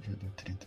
Já deu 30.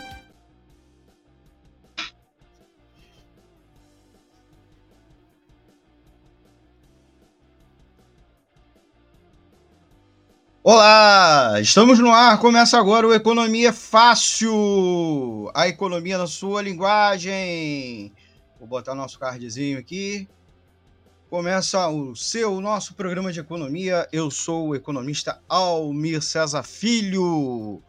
Estamos no ar. Começa agora o Economia Fácil. A economia na sua linguagem. Vou botar nosso cardzinho aqui. Começa o seu, o nosso programa de economia. Eu sou o economista Almir César Filho.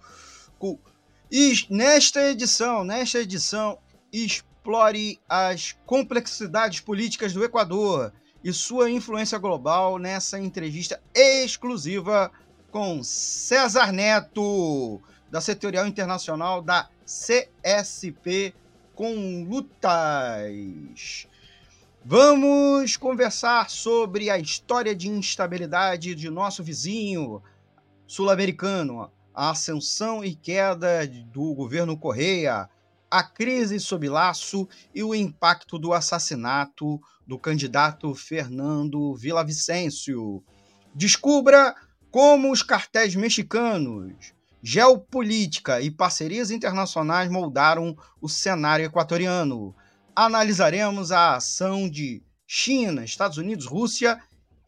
E nesta edição, nesta edição, explore as complexidades políticas do Equador e sua influência global nessa entrevista exclusiva com César Neto, da Setorial Internacional da CSP com Lutas. Vamos conversar sobre a história de instabilidade de nosso vizinho sul-americano, a ascensão e queda do governo Correia, a crise sob laço e o impacto do assassinato do candidato Fernando Villavicencio. Descubra como os cartéis mexicanos, geopolítica e parcerias internacionais moldaram o cenário equatoriano. Analisaremos a ação de China, Estados Unidos, Rússia,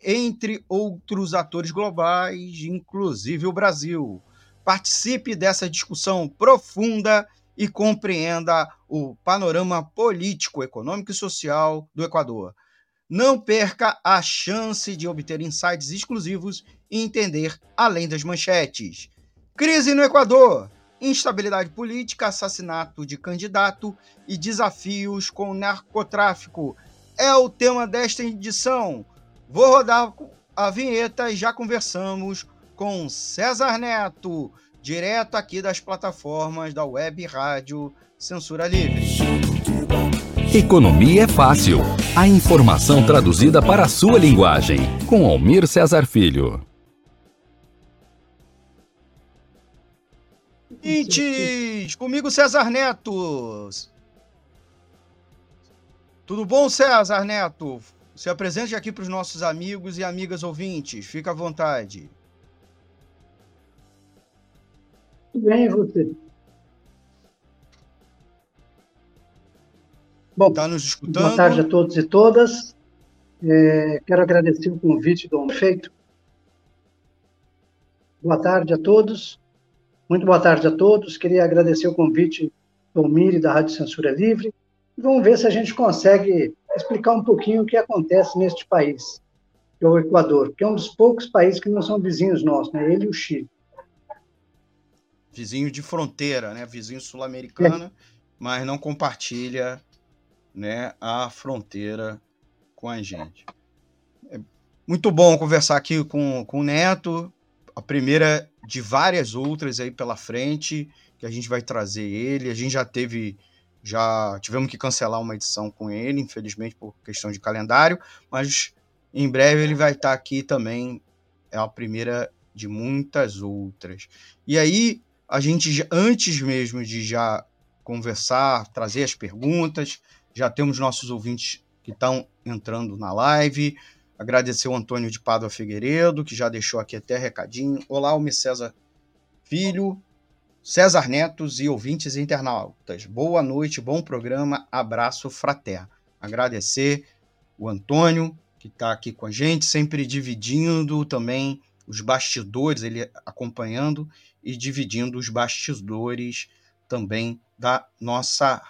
entre outros atores globais, inclusive o Brasil. Participe dessa discussão profunda e compreenda o panorama político, econômico e social do Equador. Não perca a chance de obter insights exclusivos e entender além das manchetes. Crise no Equador, instabilidade política, assassinato de candidato e desafios com o narcotráfico é o tema desta edição. Vou rodar a vinheta e já conversamos com César Neto, direto aqui das plataformas da Web Rádio Censura Livre. Economia é fácil. A informação traduzida para a sua linguagem. Com Almir Cesar Filho. Ouvintes, comigo César Neto. Tudo bom, César Neto? Se apresente aqui para os nossos amigos e amigas ouvintes. Fica à vontade. Tudo bem, você? Bom, tá nos escutando? boa tarde a todos e todas. É, quero agradecer o convite do feito. Boa tarde a todos. Muito boa tarde a todos. Queria agradecer o convite do Miri da Rádio Censura Livre. Vamos ver se a gente consegue explicar um pouquinho o que acontece neste país, que é o Equador, que é um dos poucos países que não são vizinhos nossos, né? Ele e o Chile. Vizinho de fronteira, né? Vizinho sul-americano, é. mas não compartilha né, a fronteira com a gente. É muito bom conversar aqui com, com o Neto, a primeira de várias outras aí pela frente, que a gente vai trazer ele. A gente já teve, já tivemos que cancelar uma edição com ele, infelizmente por questão de calendário, mas em breve ele vai estar aqui também, é a primeira de muitas outras. E aí, a gente, antes mesmo de já conversar, trazer as perguntas, já temos nossos ouvintes que estão entrando na live. Agradecer o Antônio de Pádua Figueiredo, que já deixou aqui até recadinho. Olá, Almi César Filho, César Netos e ouvintes internautas. Boa noite, bom programa, abraço fraterno. Agradecer o Antônio, que está aqui com a gente, sempre dividindo também os bastidores, ele acompanhando e dividindo os bastidores também da nossa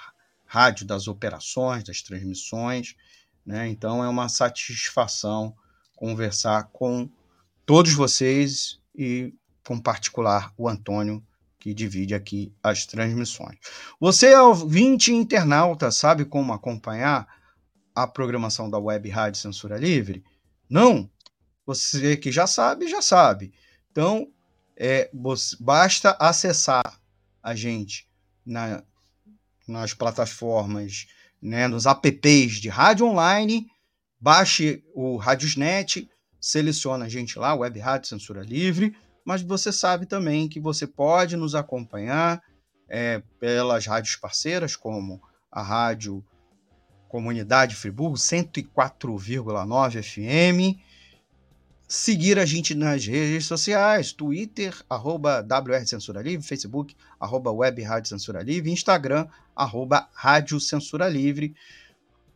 rádio, das operações, das transmissões. Né? Então é uma satisfação conversar com todos vocês e, com particular, o Antônio, que divide aqui as transmissões. Você, ouvinte internauta, sabe como acompanhar a programação da Web Rádio Censura Livre? Não. Você que já sabe, já sabe. Então, é, basta acessar a gente na, nas plataformas, né, nos apps de rádio online, baixe o Radiosnet, seleciona a gente lá, Web Rádio Censura Livre, mas você sabe também que você pode nos acompanhar é, pelas rádios parceiras, como a Rádio Comunidade Friburgo, 104,9 FM, seguir a gente nas redes sociais, Twitter, arroba WR Censura Livre, Facebook, arroba Web Rádio Censura Livre, Instagram, arroba Rádio Censura Livre.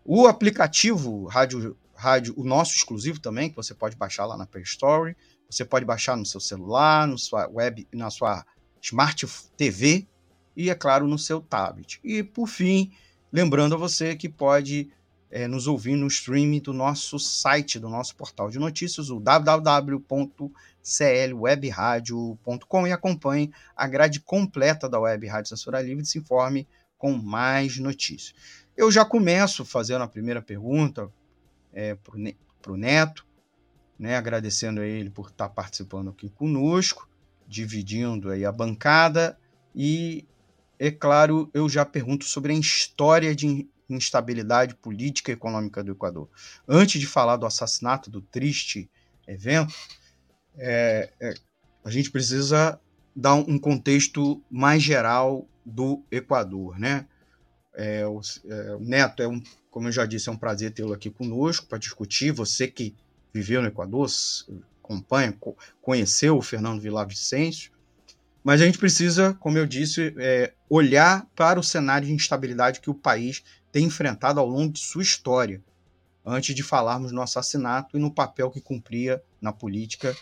O aplicativo Rádio, Rádio, o nosso exclusivo também, que você pode baixar lá na Play Store, você pode baixar no seu celular, no sua web, na sua Smart TV e, é claro, no seu tablet. E, por fim, lembrando a você que pode é, nos ouvir no streaming do nosso site, do nosso portal de notícias, o www.clwebradio.com e acompanhe a grade completa da Web Rádio Censura Livre e se informe com mais notícias. Eu já começo fazendo a primeira pergunta é, para o Neto, né, agradecendo a ele por estar participando aqui conosco, dividindo aí a bancada e, é claro, eu já pergunto sobre a história de instabilidade política e econômica do Equador. Antes de falar do assassinato, do triste evento, é, é, a gente precisa dar um contexto mais geral do Equador, né? É, o, é, o, Neto é um, como eu já disse, é um prazer tê-lo aqui conosco para discutir. Você que viveu no Equador, acompanha, conheceu o Fernando Vicencio, mas a gente precisa, como eu disse, é, olhar para o cenário de instabilidade que o país tem enfrentado ao longo de sua história, antes de falarmos no assassinato e no papel que cumpria na política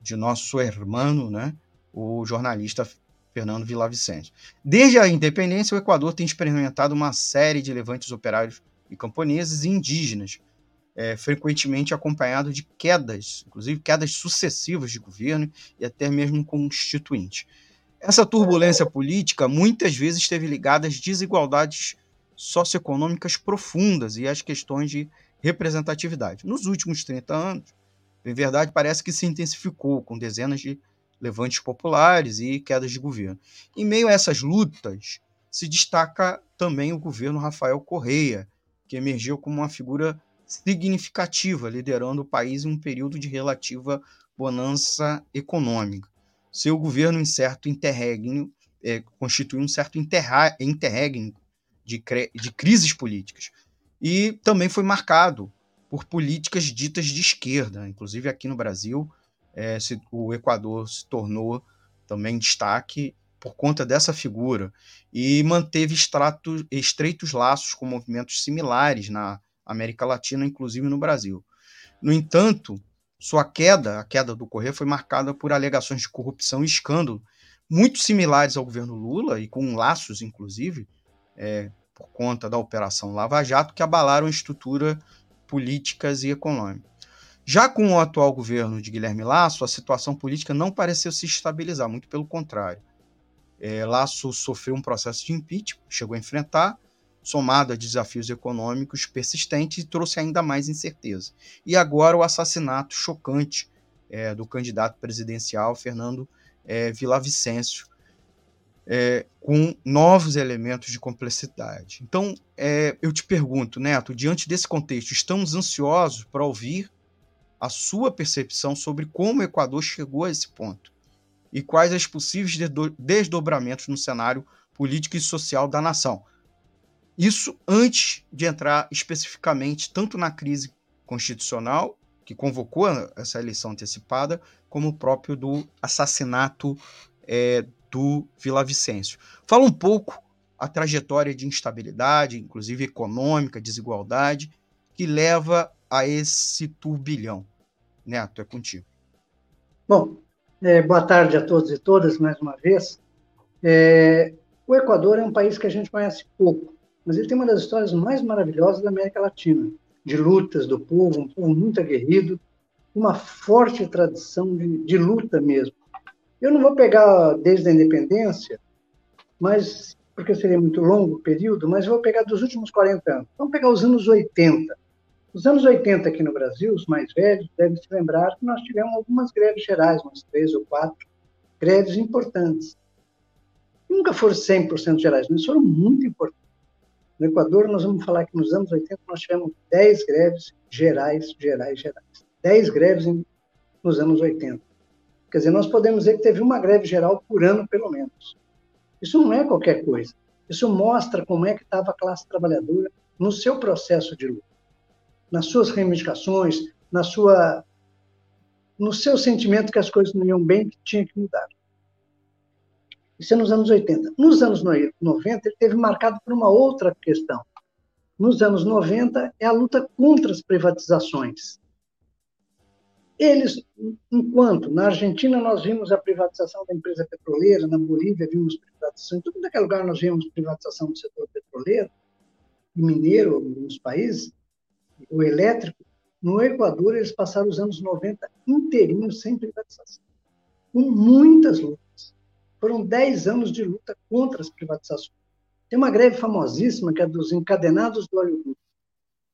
de nosso irmão, né, o jornalista Fernando Vicencio. Desde a independência, o Equador tem experimentado uma série de levantes operários e camponeses e indígenas, é, frequentemente acompanhado de quedas, inclusive quedas sucessivas de governo e até mesmo constituinte. Essa turbulência política muitas vezes esteve ligada às desigualdades socioeconômicas profundas e às questões de representatividade. Nos últimos 30 anos, em verdade, parece que se intensificou, com dezenas de levantes populares e quedas de governo. Em meio a essas lutas, se destaca também o governo Rafael Correia, que emergiu como uma figura significativa, liderando o país em um período de relativa bonança econômica. Seu governo, em certo interregno, é, constitui um certo interregno de, de crises políticas. E também foi marcado por políticas ditas de esquerda. Inclusive aqui no Brasil, é, se, o Equador se tornou também destaque por conta dessa figura e manteve extrato, estreitos laços com movimentos similares na América Latina, inclusive no Brasil. No entanto, sua queda, a queda do Correia, foi marcada por alegações de corrupção e escândalo muito similares ao governo Lula e com laços, inclusive, é, por conta da Operação Lava Jato, que abalaram a estrutura políticas e econômica. Já com o atual governo de Guilherme Lasso, a situação política não pareceu se estabilizar, muito pelo contrário. É, Lasso sofreu um processo de impeachment, chegou a enfrentar, somado a desafios econômicos persistentes, e trouxe ainda mais incerteza. E agora o assassinato chocante é, do candidato presidencial Fernando é, Vicencio, é, com novos elementos de complexidade. Então, é, eu te pergunto, Neto, diante desse contexto, estamos ansiosos para ouvir a sua percepção sobre como o Equador chegou a esse ponto e quais as possíveis desdobramentos no cenário político e social da nação. Isso antes de entrar especificamente tanto na crise constitucional, que convocou essa eleição antecipada, como o próprio do assassinato é, do Vila Vicêncio. Fala um pouco a trajetória de instabilidade, inclusive econômica, desigualdade, que leva a esse turbilhão. Neto, é contigo. Bom, é, boa tarde a todos e todas, mais uma vez. É, o Equador é um país que a gente conhece pouco, mas ele tem uma das histórias mais maravilhosas da América Latina, de lutas do povo, um povo muito aguerrido, uma forte tradição de, de luta mesmo. Eu não vou pegar desde a independência, mas porque seria muito longo o período, mas vou pegar dos últimos 40 anos. Vamos pegar os anos 80. Nos anos 80 aqui no Brasil, os mais velhos devem se lembrar que nós tivemos algumas greves gerais, umas três ou quatro greves importantes. Nunca foram 100% gerais, mas foram muito importantes. No Equador, nós vamos falar que nos anos 80 nós tivemos 10 greves gerais, gerais, gerais. 10 greves nos anos 80. Quer dizer, nós podemos dizer que teve uma greve geral por ano, pelo menos. Isso não é qualquer coisa. Isso mostra como é que estava a classe trabalhadora no seu processo de luta, nas suas reivindicações, na sua, no seu sentimento que as coisas não iam bem, que tinha que mudar. Isso é nos anos 80. Nos anos 90, ele teve marcado por uma outra questão. Nos anos 90, é a luta contra as privatizações. Eles, enquanto na Argentina nós vimos a privatização da empresa petroleira, na Bolívia vimos privatização, em todo aquele lugar nós vimos privatização do setor petroleiro e mineiro nos países, o elétrico, no Equador eles passaram os anos 90 inteirinhos sem privatização, com muitas lutas. Foram 10 anos de luta contra as privatizações. Tem uma greve famosíssima, que é dos encadenados do óleo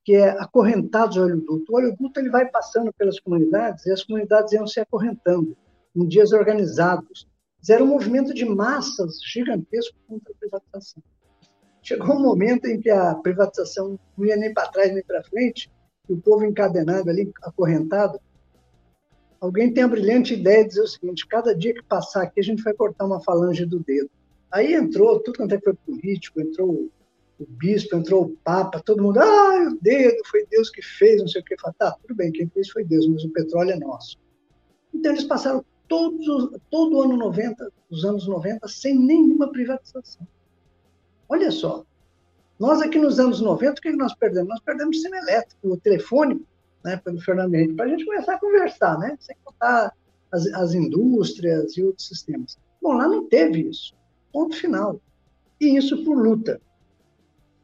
que é acorrentados ao óleo duto. O óleo duto ele vai passando pelas comunidades e as comunidades iam se acorrentando em dias organizados. Era um movimento de massas gigantesco contra a privatização. Chegou um momento em que a privatização não ia nem para trás nem para frente, e o povo encadenado ali, acorrentado, alguém tem a brilhante ideia de dizer o seguinte: cada dia que passar aqui, a gente vai cortar uma falange do dedo. Aí entrou, tudo quanto é foi político, entrou o bispo, entrou o papa, todo mundo, ah, o dedo, foi Deus que fez, não sei o que. Fala, tá, tudo bem, quem fez foi Deus, mas o petróleo é nosso. Então eles passaram todos, todo o ano 90, os anos 90, sem nenhuma privatização. Olha só, nós aqui nos anos 90, o que nós perdemos? Nós perdemos o sistema elétrico, o telefone, né, pelo Fernando Henrique, para a gente começar a conversar, né, sem contar as, as indústrias e outros sistemas. Bom, lá não teve isso. Ponto final. E isso por luta.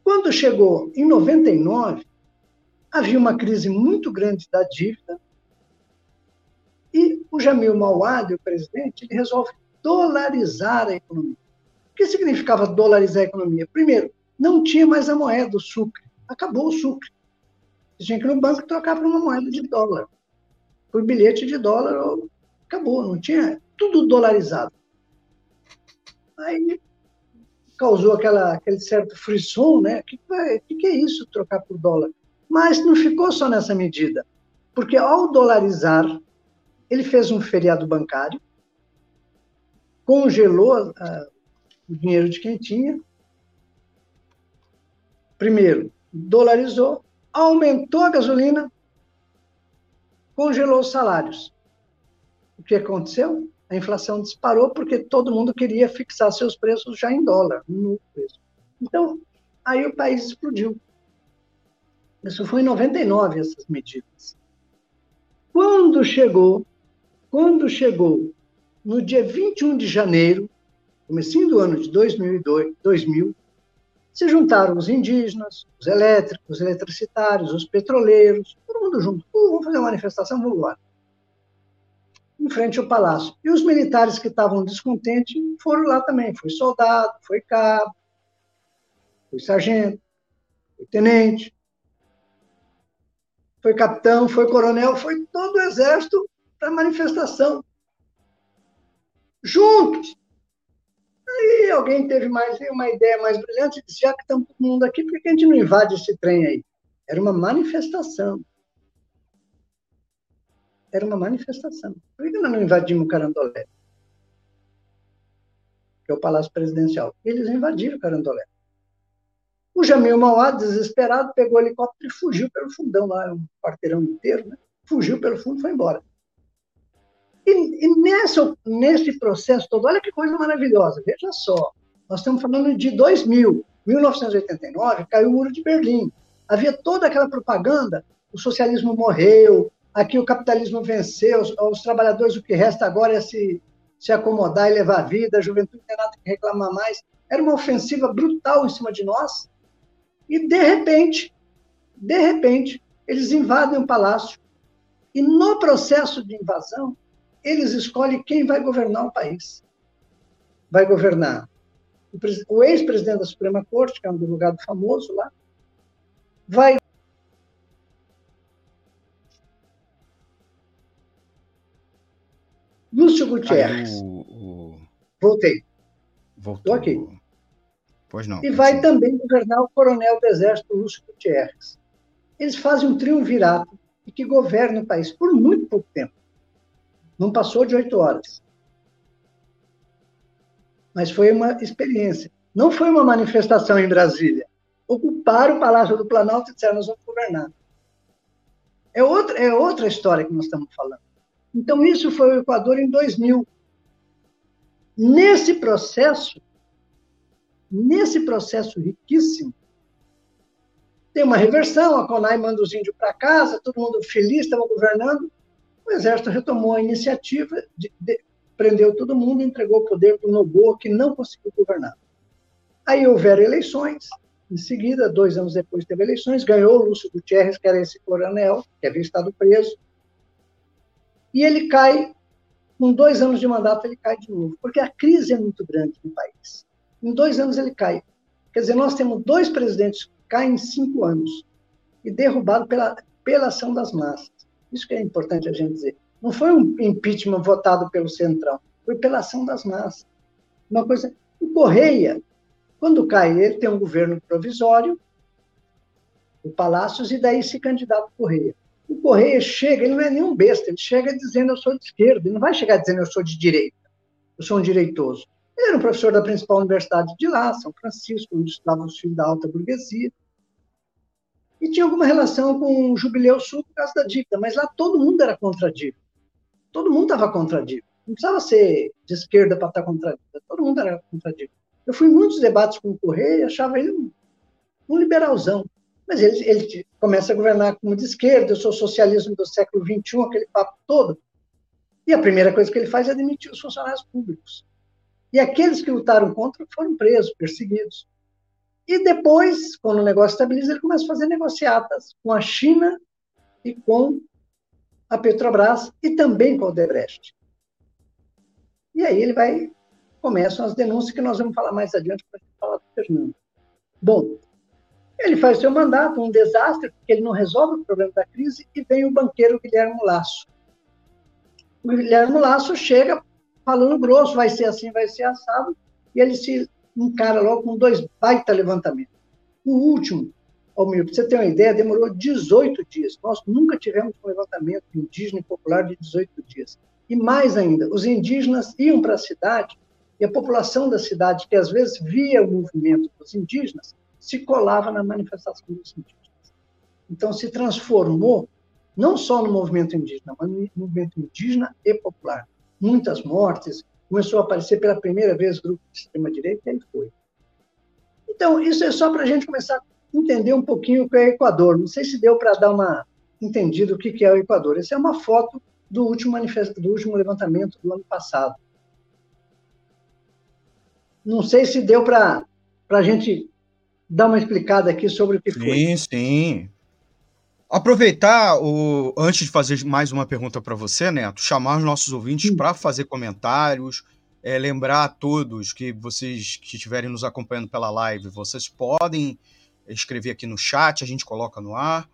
Quando chegou em 99, havia uma crise muito grande da dívida e o Jamil Mawad, o presidente, ele resolve dolarizar a economia. O que significava dolarizar a economia? Primeiro, não tinha mais a moeda, o sucre. Acabou o sucre. Tinha que ir no banco trocar por uma moeda de dólar. Por bilhete de dólar, acabou, não tinha tudo dolarizado. Aí causou aquela, aquele certo frisson, né? O que, que, que é isso, trocar por dólar? Mas não ficou só nessa medida, porque ao dolarizar, ele fez um feriado bancário, congelou uh, o dinheiro de quem tinha, primeiro, dolarizou, aumentou a gasolina, congelou os salários. O que aconteceu? A inflação disparou porque todo mundo queria fixar seus preços já em dólar, no preço. Então, aí o país explodiu. Isso foi em 99, essas medidas. Quando chegou, quando chegou no dia 21 de janeiro, comecinho do ano de 2002, 2000, se juntaram os indígenas, os elétricos, os eletricitários, os petroleiros, todo mundo junto. Uh, vamos fazer uma manifestação, vamos lá. Em frente ao palácio. E os militares que estavam descontentes foram lá também. Foi soldado, foi cabo, foi sargento, foi tenente, foi capitão, foi coronel, foi todo o exército para a manifestação. Juntos, Aí alguém teve mais uma ideia mais brilhante e disse: já que estamos todo mundo aqui, por que a gente não invade esse trem aí? Era uma manifestação. Era uma manifestação. Por que nós não invadimos o Carandolé? Que é o Palácio Presidencial. Eles invadiram o Carandolé. O Jamil Mauá, desesperado, pegou o helicóptero e fugiu pelo fundão lá, um quarteirão inteiro, né? Fugiu pelo fundo e foi embora. E, e nesse processo todo, olha que coisa maravilhosa, veja só, nós estamos falando de 2000, 1989, caiu o Muro de Berlim. Havia toda aquela propaganda, o socialismo morreu, aqui o capitalismo venceu, os, os trabalhadores o que resta agora é se, se acomodar e levar a vida, a juventude não tem nada que reclamar mais. Era uma ofensiva brutal em cima de nós. E, de repente, de repente, eles invadem o palácio. E no processo de invasão, eles escolhem quem vai governar o país. Vai governar o ex-presidente da Suprema Corte, que é um advogado famoso lá, vai Gutierrez. O, o... Voltei. Voltou. Estou aqui. Pois não. E vai também governar o coronel do Exército Lúcio Gutierrez. Eles fazem um triunvirato e que governa o país por muito pouco tempo. Não passou de oito horas. Mas foi uma experiência. Não foi uma manifestação em Brasília. Ocuparam o Palácio do Planalto e disseram: nós vamos governar. É outra, é outra história que nós estamos falando. Então, isso foi o Equador em 2000. Nesse processo, nesse processo riquíssimo, tem uma reversão, a CONAI manda os índios para casa, todo mundo feliz, estava governando. O exército retomou a iniciativa, de, de, prendeu todo mundo e entregou o poder para o Noboa, que não conseguiu governar. Aí houveram eleições, em seguida, dois anos depois teve eleições, ganhou o Lúcio Gutierrez, que era esse coronel, que havia estado preso, e ele cai, com dois anos de mandato, ele cai de novo, porque a crise é muito grande no país. Em dois anos ele cai. Quer dizer, nós temos dois presidentes que caem em cinco anos, e derrubado pela, pela ação das massas. Isso que é importante a gente dizer. Não foi um impeachment votado pelo Centrão, foi pela ação das massas. Uma coisa. O Correia, quando cai, ele tem um governo provisório, o Palácios, e daí se candidata Correia. O Correia chega, ele não é nenhum besta, ele chega dizendo eu sou de esquerda, ele não vai chegar dizendo eu sou de direita, eu sou um direitoso. Ele era um professor da principal universidade de lá, São Francisco, onde estudavam os filhos da alta burguesia. E tinha alguma relação com o Jubileu Sul por causa da dívida, mas lá todo mundo era contra a dívida. Todo mundo estava contra a dívida. Não precisava ser de esquerda para estar contra a dívida, todo mundo era contra a dívida. Eu fui em muitos debates com o Correia e achava ele um, um liberalzão. Mas ele, ele começa a governar como de esquerda, eu sou socialismo do século XXI, aquele papo todo. E a primeira coisa que ele faz é demitir os funcionários públicos. E aqueles que lutaram contra foram presos, perseguidos. E depois, quando o negócio estabiliza, ele começa a fazer negociatas com a China e com a Petrobras e também com o Odebrecht. E aí ele vai começam as denúncias que nós vamos falar mais adiante para falar do Fernando. Bom, ele faz seu mandato, um desastre, porque ele não resolve o problema da crise, e vem o banqueiro Guilherme Lasso. O Guilherme Lasso chega falando grosso, vai ser assim, vai ser assado, e ele se encara logo com dois baita levantamentos. O último, Almir, para você ter uma ideia, demorou 18 dias. Nós nunca tivemos um levantamento indígena e popular de 18 dias. E mais ainda, os indígenas iam para a cidade e a população da cidade, que às vezes via o movimento dos indígenas, se colava na manifestação dos indígenas. Então, se transformou não só no movimento indígena, mas no movimento indígena e popular. Muitas mortes, começou a aparecer pela primeira vez grupo de extrema-direita, e aí foi. Então, isso é só para a gente começar a entender um pouquinho o que é o Equador. Não sei se deu para dar uma entendido o que é o Equador. Essa é uma foto do último do último levantamento do ano passado. Não sei se deu para a gente dar uma explicada aqui sobre o que foi. Sim, sim. Aproveitar, o, antes de fazer mais uma pergunta para você, Neto, chamar os nossos ouvintes para fazer comentários, é, lembrar a todos que vocês que estiverem nos acompanhando pela live, vocês podem escrever aqui no chat, a gente coloca no ar.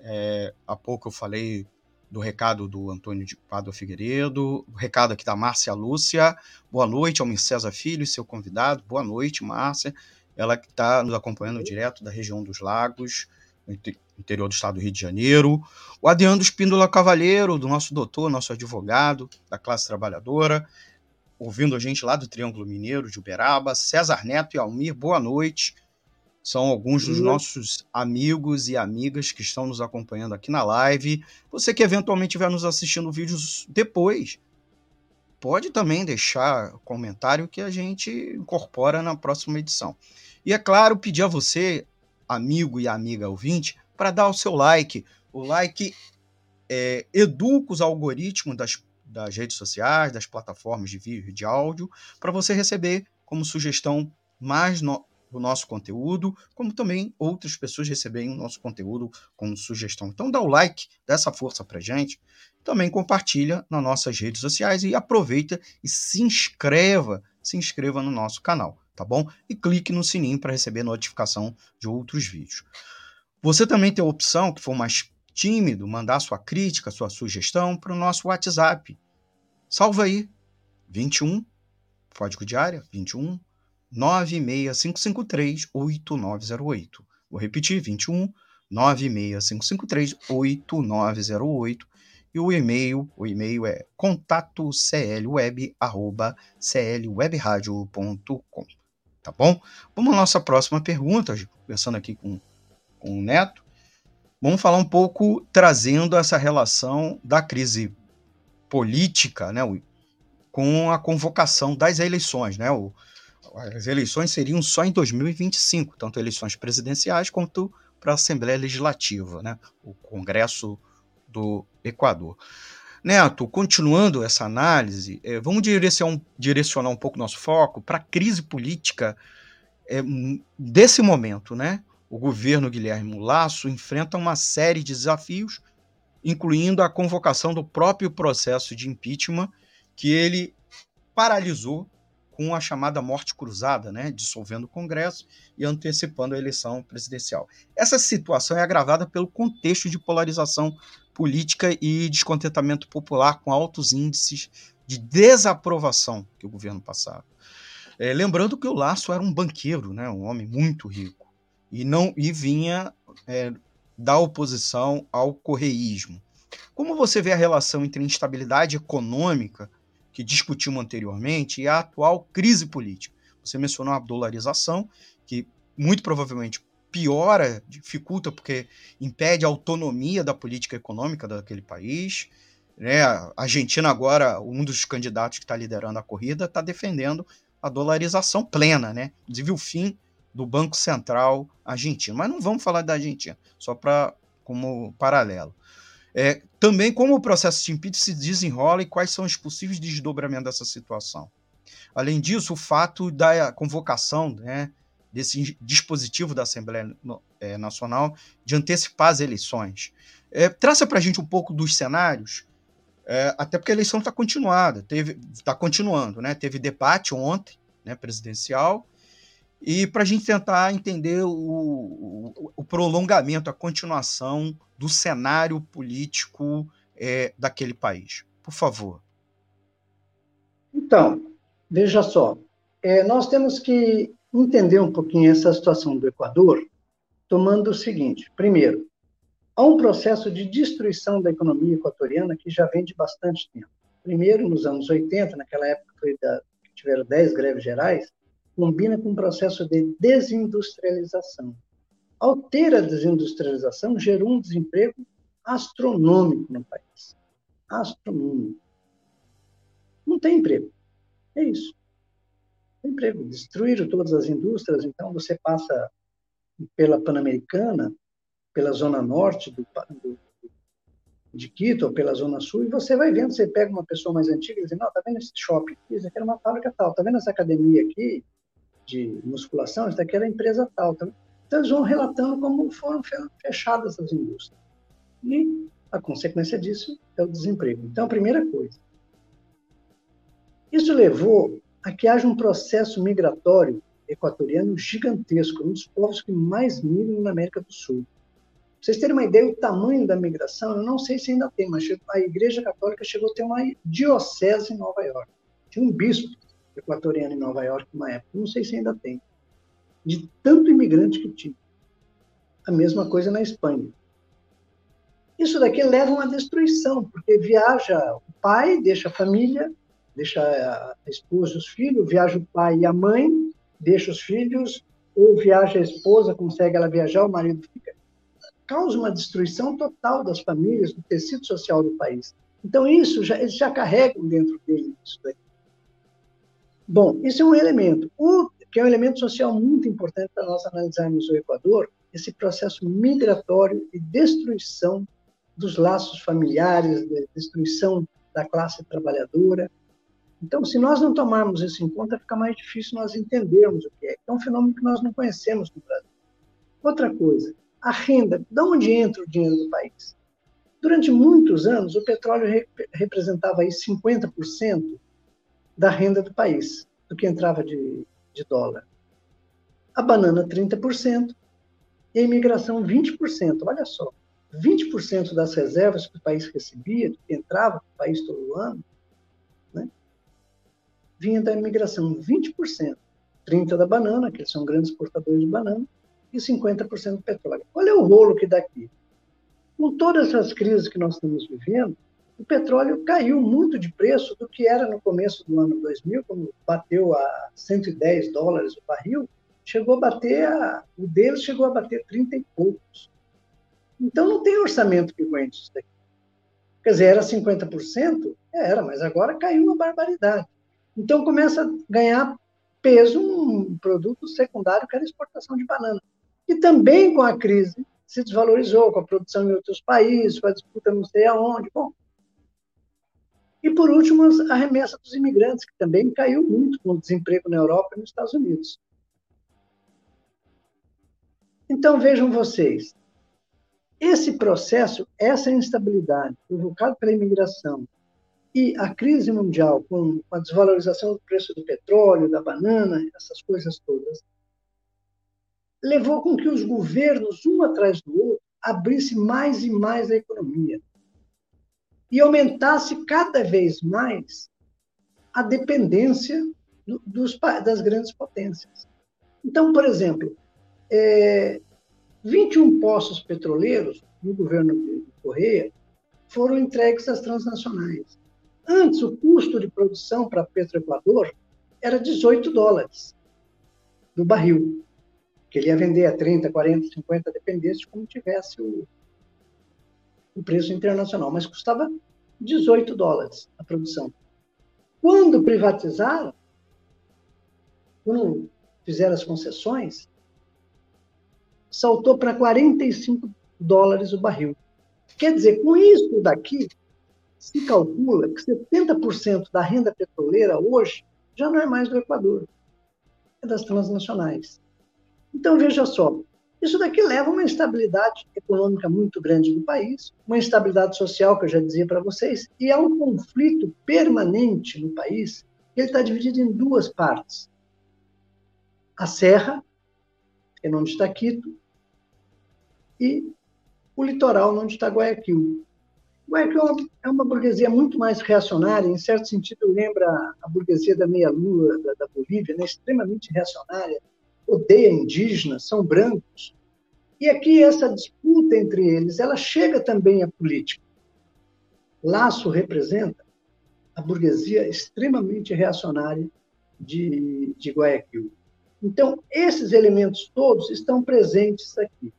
É, há pouco eu falei do recado do Antônio de Pádua Figueiredo, o recado aqui da Márcia Lúcia. Boa noite, Almir César Filho, seu convidado. Boa noite, Márcia. Ela que está nos acompanhando direto da região dos Lagos, no interior do estado do Rio de Janeiro. O Adriano Espíndola Cavalheiro, do nosso doutor, nosso advogado da classe trabalhadora, ouvindo a gente lá do Triângulo Mineiro de Uberaba. César Neto e Almir, boa noite. São alguns dos nossos amigos e amigas que estão nos acompanhando aqui na live. Você que eventualmente estiver nos assistindo vídeos depois, pode também deixar comentário que a gente incorpora na próxima edição. E é claro, pedir a você, amigo e amiga ouvinte, para dar o seu like. O like é, educa os algoritmos das, das redes sociais, das plataformas de vídeo e de áudio, para você receber como sugestão mais no, do nosso conteúdo, como também outras pessoas receberem o nosso conteúdo como sugestão. Então dá o like, dá essa força pra gente. Também compartilha nas nossas redes sociais e aproveita e se inscreva, se inscreva no nosso canal, tá bom? E clique no sininho para receber notificação de outros vídeos. Você também tem a opção, que for mais tímido, mandar sua crítica, sua sugestão para o nosso WhatsApp. Salva aí 21, código de área 21 96553 8908. Vou repetir, 21 96553 8908 e o e-mail, o e-mail é contato clweb@clwebradio.com. Tá bom? Vamos à nossa próxima pergunta, conversando aqui com, com o Neto. Vamos falar um pouco trazendo essa relação da crise política, né, com a convocação das eleições, né? O, as eleições seriam só em 2025, tanto eleições presidenciais quanto para a Assembleia Legislativa, né? O Congresso do Equador. Neto, continuando essa análise, é, vamos direcionar, direcionar um pouco nosso foco para a crise política é, desse momento, né? O governo Guilherme Lasso enfrenta uma série de desafios, incluindo a convocação do próprio processo de impeachment, que ele paralisou com a chamada morte cruzada, né, dissolvendo o Congresso e antecipando a eleição presidencial. Essa situação é agravada pelo contexto de polarização política e descontentamento popular com altos índices de desaprovação que o governo passava. É, lembrando que o Laço era um banqueiro, né, um homem muito rico, e não e vinha é, da oposição ao correísmo. Como você vê a relação entre a instabilidade econômica que discutimos anteriormente e a atual crise política. Você mencionou a dolarização, que muito provavelmente piora, dificulta, porque impede a autonomia da política econômica daquele país. Né? A Argentina, agora, um dos candidatos que está liderando a corrida, está defendendo a dolarização plena, né? inclusive o fim do Banco Central argentino. Mas não vamos falar da Argentina, só para como paralelo. É, também como o processo de impeachment se desenrola e quais são os possíveis desdobramentos dessa situação. Além disso, o fato da convocação né, desse dispositivo da Assembleia é, Nacional de antecipar as eleições. É, traça para a gente um pouco dos cenários, é, até porque a eleição está continuada, está continuando, né? Teve debate ontem, né, presidencial, e para a gente tentar entender o, o, o, prolongamento, a continuação do cenário político é, daquele país. Por favor. Então, veja só, é, nós temos que entender um pouquinho essa situação do Equador, tomando o seguinte: primeiro, há um processo de destruição da economia equatoriana que já vem de bastante tempo. Primeiro, nos anos 80, naquela época foi da, que tiveram 10 greves gerais, combina com um processo de desindustrialização. Ao ter a desindustrialização, gerou um desemprego astronômico no país. Astronômico. Não tem emprego. É isso. Emprego. Destruíram todas as indústrias, então você passa pela Pan-Americana, pela zona norte do, do, de Quito, ou pela zona sul, e você vai vendo, você pega uma pessoa mais antiga e diz, não, tá vendo esse shopping aqui? Isso aqui era uma fábrica tal. Tá vendo essa academia aqui? de musculação, isso daqui era empresa tal. Então, eles vão relatando como foram fechadas as indústrias. E a consequência disso é o desemprego. Então, a primeira coisa. Isso levou a que haja um processo migratório equatoriano gigantesco, um dos povos que mais migram na América do Sul. Pra vocês terem uma ideia, o tamanho da migração, eu não sei se ainda tem, mas a Igreja Católica chegou a ter uma diocese em Nova York. Tinha um bispo equatoriana em Nova York uma época, não sei se ainda tem, de tanto imigrante que tinha. A mesma coisa na Espanha. Isso daqui leva a uma destruição, porque viaja o pai, deixa a família, deixa a esposa e os filhos, viaja o pai e a mãe, deixa os filhos, ou viaja a esposa, consegue ela viajar, o marido fica. Causa uma destruição total das famílias, do tecido social do país. Então, isso já, eles já carregam dentro deles isso daí. Bom, isso é um elemento. O, que é um elemento social muito importante para nós analisarmos o Equador, esse processo migratório e destruição dos laços familiares, de destruição da classe trabalhadora. Então, se nós não tomarmos isso em conta, fica mais difícil nós entendermos o que é. É um fenômeno que nós não conhecemos no Brasil. Outra coisa, a renda, de onde entra o dinheiro do país? Durante muitos anos, o petróleo representava aí 50% da renda do país, do que entrava de, de dólar. A banana, 30%, e a imigração, 20%. Olha só, 20% das reservas que o país recebia, que entrava para o país todo ano, vinha da imigração, 20%. 30% da banana, que eles são grandes exportadores de banana, e 50% do petróleo. Olha o rolo que dá aqui. Com todas essas crises que nós estamos vivendo, o petróleo caiu muito de preço do que era no começo do ano 2000, quando bateu a 110 dólares o barril, chegou a bater, a, o deles chegou a bater 30 e poucos. Então não tem orçamento que aguente isso daqui. Quer dizer, era 50%? Era, mas agora caiu uma barbaridade. Então começa a ganhar peso um produto secundário que era a exportação de banana. E também com a crise se desvalorizou, com a produção em outros países, com a disputa não sei aonde. Bom, e, por último, a remessa dos imigrantes, que também caiu muito com o desemprego na Europa e nos Estados Unidos. Então, vejam vocês, esse processo, essa instabilidade provocada pela imigração e a crise mundial com a desvalorização do preço do petróleo, da banana, essas coisas todas, levou com que os governos, um atrás do outro, abrissem mais e mais a economia e aumentasse cada vez mais a dependência do, dos, das grandes potências. Então, por exemplo, é, 21 poços petroleiros no governo de Correia foram entregues às transnacionais. Antes, o custo de produção para Petroequador era 18 dólares do barril, que ele ia vender a 30, 40, 50, dependesse de como tivesse o, o preço internacional, mas custava 18 dólares a produção. Quando privatizaram, quando fizeram as concessões, saltou para 45 dólares o barril. Quer dizer, com isso daqui, se calcula que 70% da renda petroleira hoje já não é mais do Equador, é das transnacionais. Então, veja só, isso daqui leva a uma instabilidade econômica muito grande no país, uma instabilidade social, que eu já dizia para vocês, e há um conflito permanente no país, ele está dividido em duas partes. A Serra, que é onde está Quito, e o litoral, onde está Guayaquil. Guayaquil é uma burguesia muito mais reacionária, em certo sentido lembra a burguesia da meia-lua da, da Bolívia, né? extremamente reacionária, odeia indígenas, são brancos. E aqui essa disputa entre eles, ela chega também à política. Laço representa a burguesia extremamente reacionária de, de Guayaquil. Então, esses elementos todos estão presentes aqui.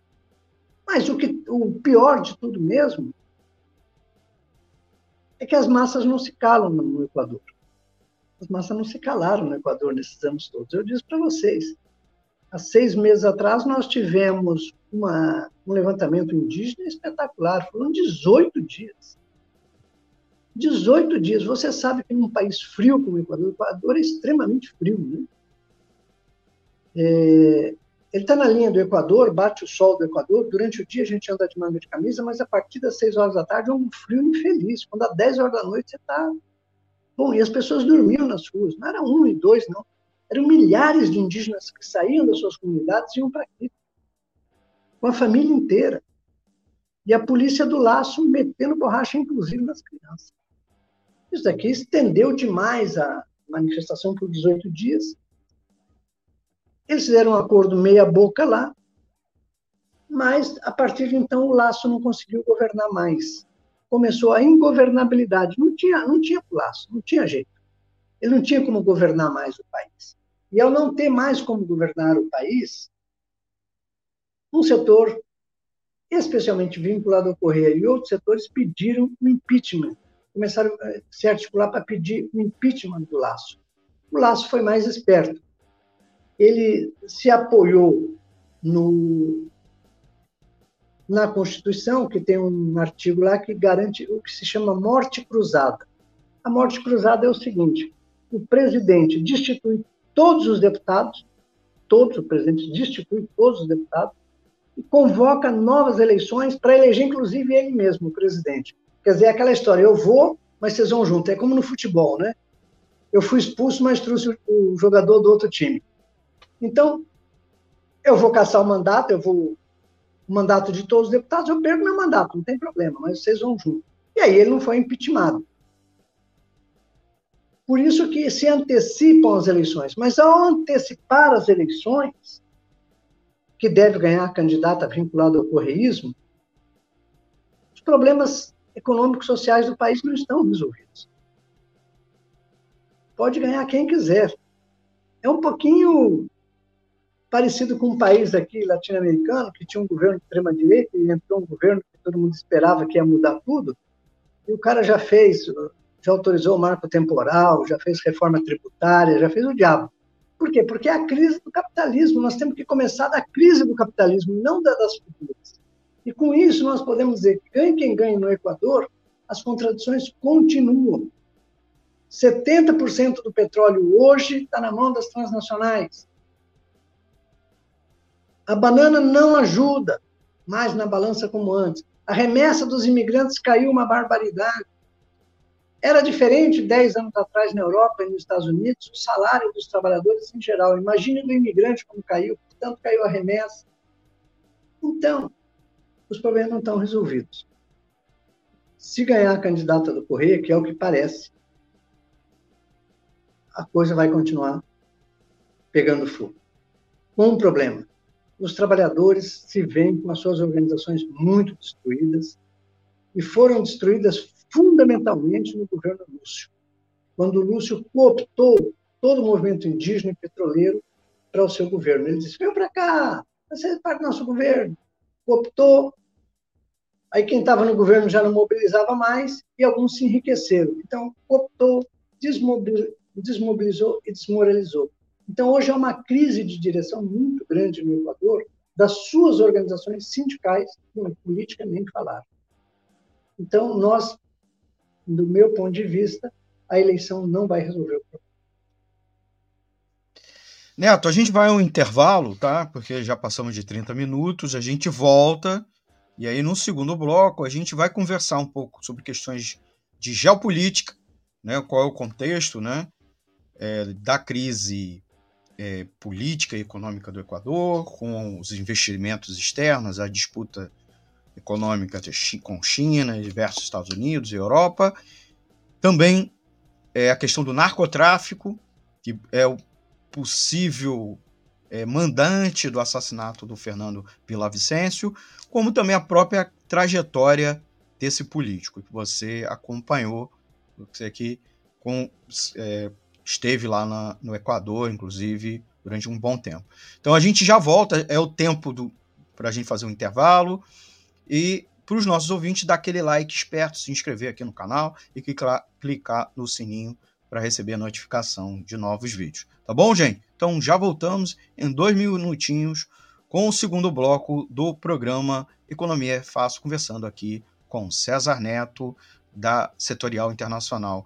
Mas o, que, o pior de tudo mesmo é que as massas não se calam no Equador. As massas não se calaram no Equador nesses anos todos. Eu disse para vocês, há seis meses atrás, nós tivemos uma, um levantamento indígena espetacular, foram 18 dias. 18 dias. Você sabe que num país frio como o Equador, o Equador é extremamente frio, né? É, ele está na linha do Equador, bate o sol do Equador. Durante o dia a gente anda de manga de camisa, mas a partir das 6 horas da tarde é um frio infeliz. Quando dá 10 horas da noite você está. Bom, e as pessoas dormiam nas ruas. Não era um e dois, não. Eram milhares de indígenas que saíam das suas comunidades e iam para aqui, com a família inteira. E a polícia do laço metendo borracha, inclusive, nas crianças. Isso daqui estendeu demais a manifestação por 18 dias. Eles fizeram um acordo meia-boca lá, mas a partir de então o laço não conseguiu governar mais. Começou a ingovernabilidade. Não tinha, não tinha laço, não tinha jeito. Ele não tinha como governar mais o país. E ao não ter mais como governar o país, um setor, especialmente vinculado ao Correia, e outros setores pediram o impeachment. Começaram a se articular para pedir o impeachment do Laço. O Laço foi mais esperto. Ele se apoiou no, na Constituição, que tem um artigo lá que garante o que se chama morte cruzada. A morte cruzada é o seguinte: o presidente destitui todos os deputados, todos, o presidente destitui todos os deputados, e convoca novas eleições para eleger, inclusive, ele mesmo, o presidente. Quer dizer, é aquela história, eu vou, mas vocês vão junto. É como no futebol, né? Eu fui expulso, mas trouxe o jogador do outro time. Então, eu vou caçar o mandato, eu vou o mandato de todos os deputados, eu perco meu mandato, não tem problema, mas vocês vão junto. E aí ele não foi impeachmentado. Por isso que se antecipam as eleições. Mas ao antecipar as eleições, que deve ganhar a candidata vinculada ao correísmo, os problemas econômicos sociais do país não estão resolvidos. Pode ganhar quem quiser. É um pouquinho parecido com um país aqui latino-americano que tinha um governo de extrema-direita e entrou um governo que todo mundo esperava que ia mudar tudo, e o cara já fez, já autorizou o marco temporal, já fez reforma tributária, já fez o diabo. Por quê? Porque é a crise do capitalismo. Nós temos que começar da crise do capitalismo, não das futuras. E com isso nós podemos dizer que ganhe quem ganhe no Equador, as contradições continuam. 70% do petróleo hoje está na mão das transnacionais. A banana não ajuda mais na balança como antes. A remessa dos imigrantes caiu uma barbaridade. Era diferente 10 anos atrás na Europa e nos Estados Unidos, o salário dos trabalhadores em geral. Imagine do imigrante como caiu, tanto caiu a remessa. Então, os problemas não estão resolvidos. Se ganhar a candidata do Correia, que é o que parece, a coisa vai continuar pegando fogo. Um problema: os trabalhadores se veem com as suas organizações muito destruídas e foram destruídas fundamentalmente no governo Lúcio, quando Lúcio cooptou todo o movimento indígena e petroleiro para o seu governo. Ele disse: vem para cá, você é parte do nosso governo. Cooptou. Aí quem estava no governo já não mobilizava mais e alguns se enriqueceram. Então, cooptou, desmobilizou e desmoralizou. Então, hoje há uma crise de direção muito grande no Equador das suas organizações sindicais, não é política nem falar. Então, nós, do meu ponto de vista, a eleição não vai resolver o problema. Neto, a gente vai a um intervalo, tá? Porque já passamos de 30 minutos, a gente volta e aí no segundo bloco a gente vai conversar um pouco sobre questões de geopolítica, né? Qual é o contexto, né? É, da crise é, política e econômica do Equador, com os investimentos externos, a disputa econômica com China, diversos Estados Unidos e Europa. Também é, a questão do narcotráfico, que é o possível é, mandante do assassinato do Fernando Vicencio, como também a própria trajetória desse político que você acompanhou, você aqui com, é, esteve lá na, no Equador, inclusive, durante um bom tempo. Então a gente já volta, é o tempo para a gente fazer um intervalo e para os nossos ouvintes dar aquele like esperto, se inscrever aqui no canal e clicar, clicar no sininho para receber a notificação de novos vídeos. Tá bom, gente? Então já voltamos em dois minutinhos com o segundo bloco do programa Economia é Fácil, conversando aqui com César Neto, da Setorial Internacional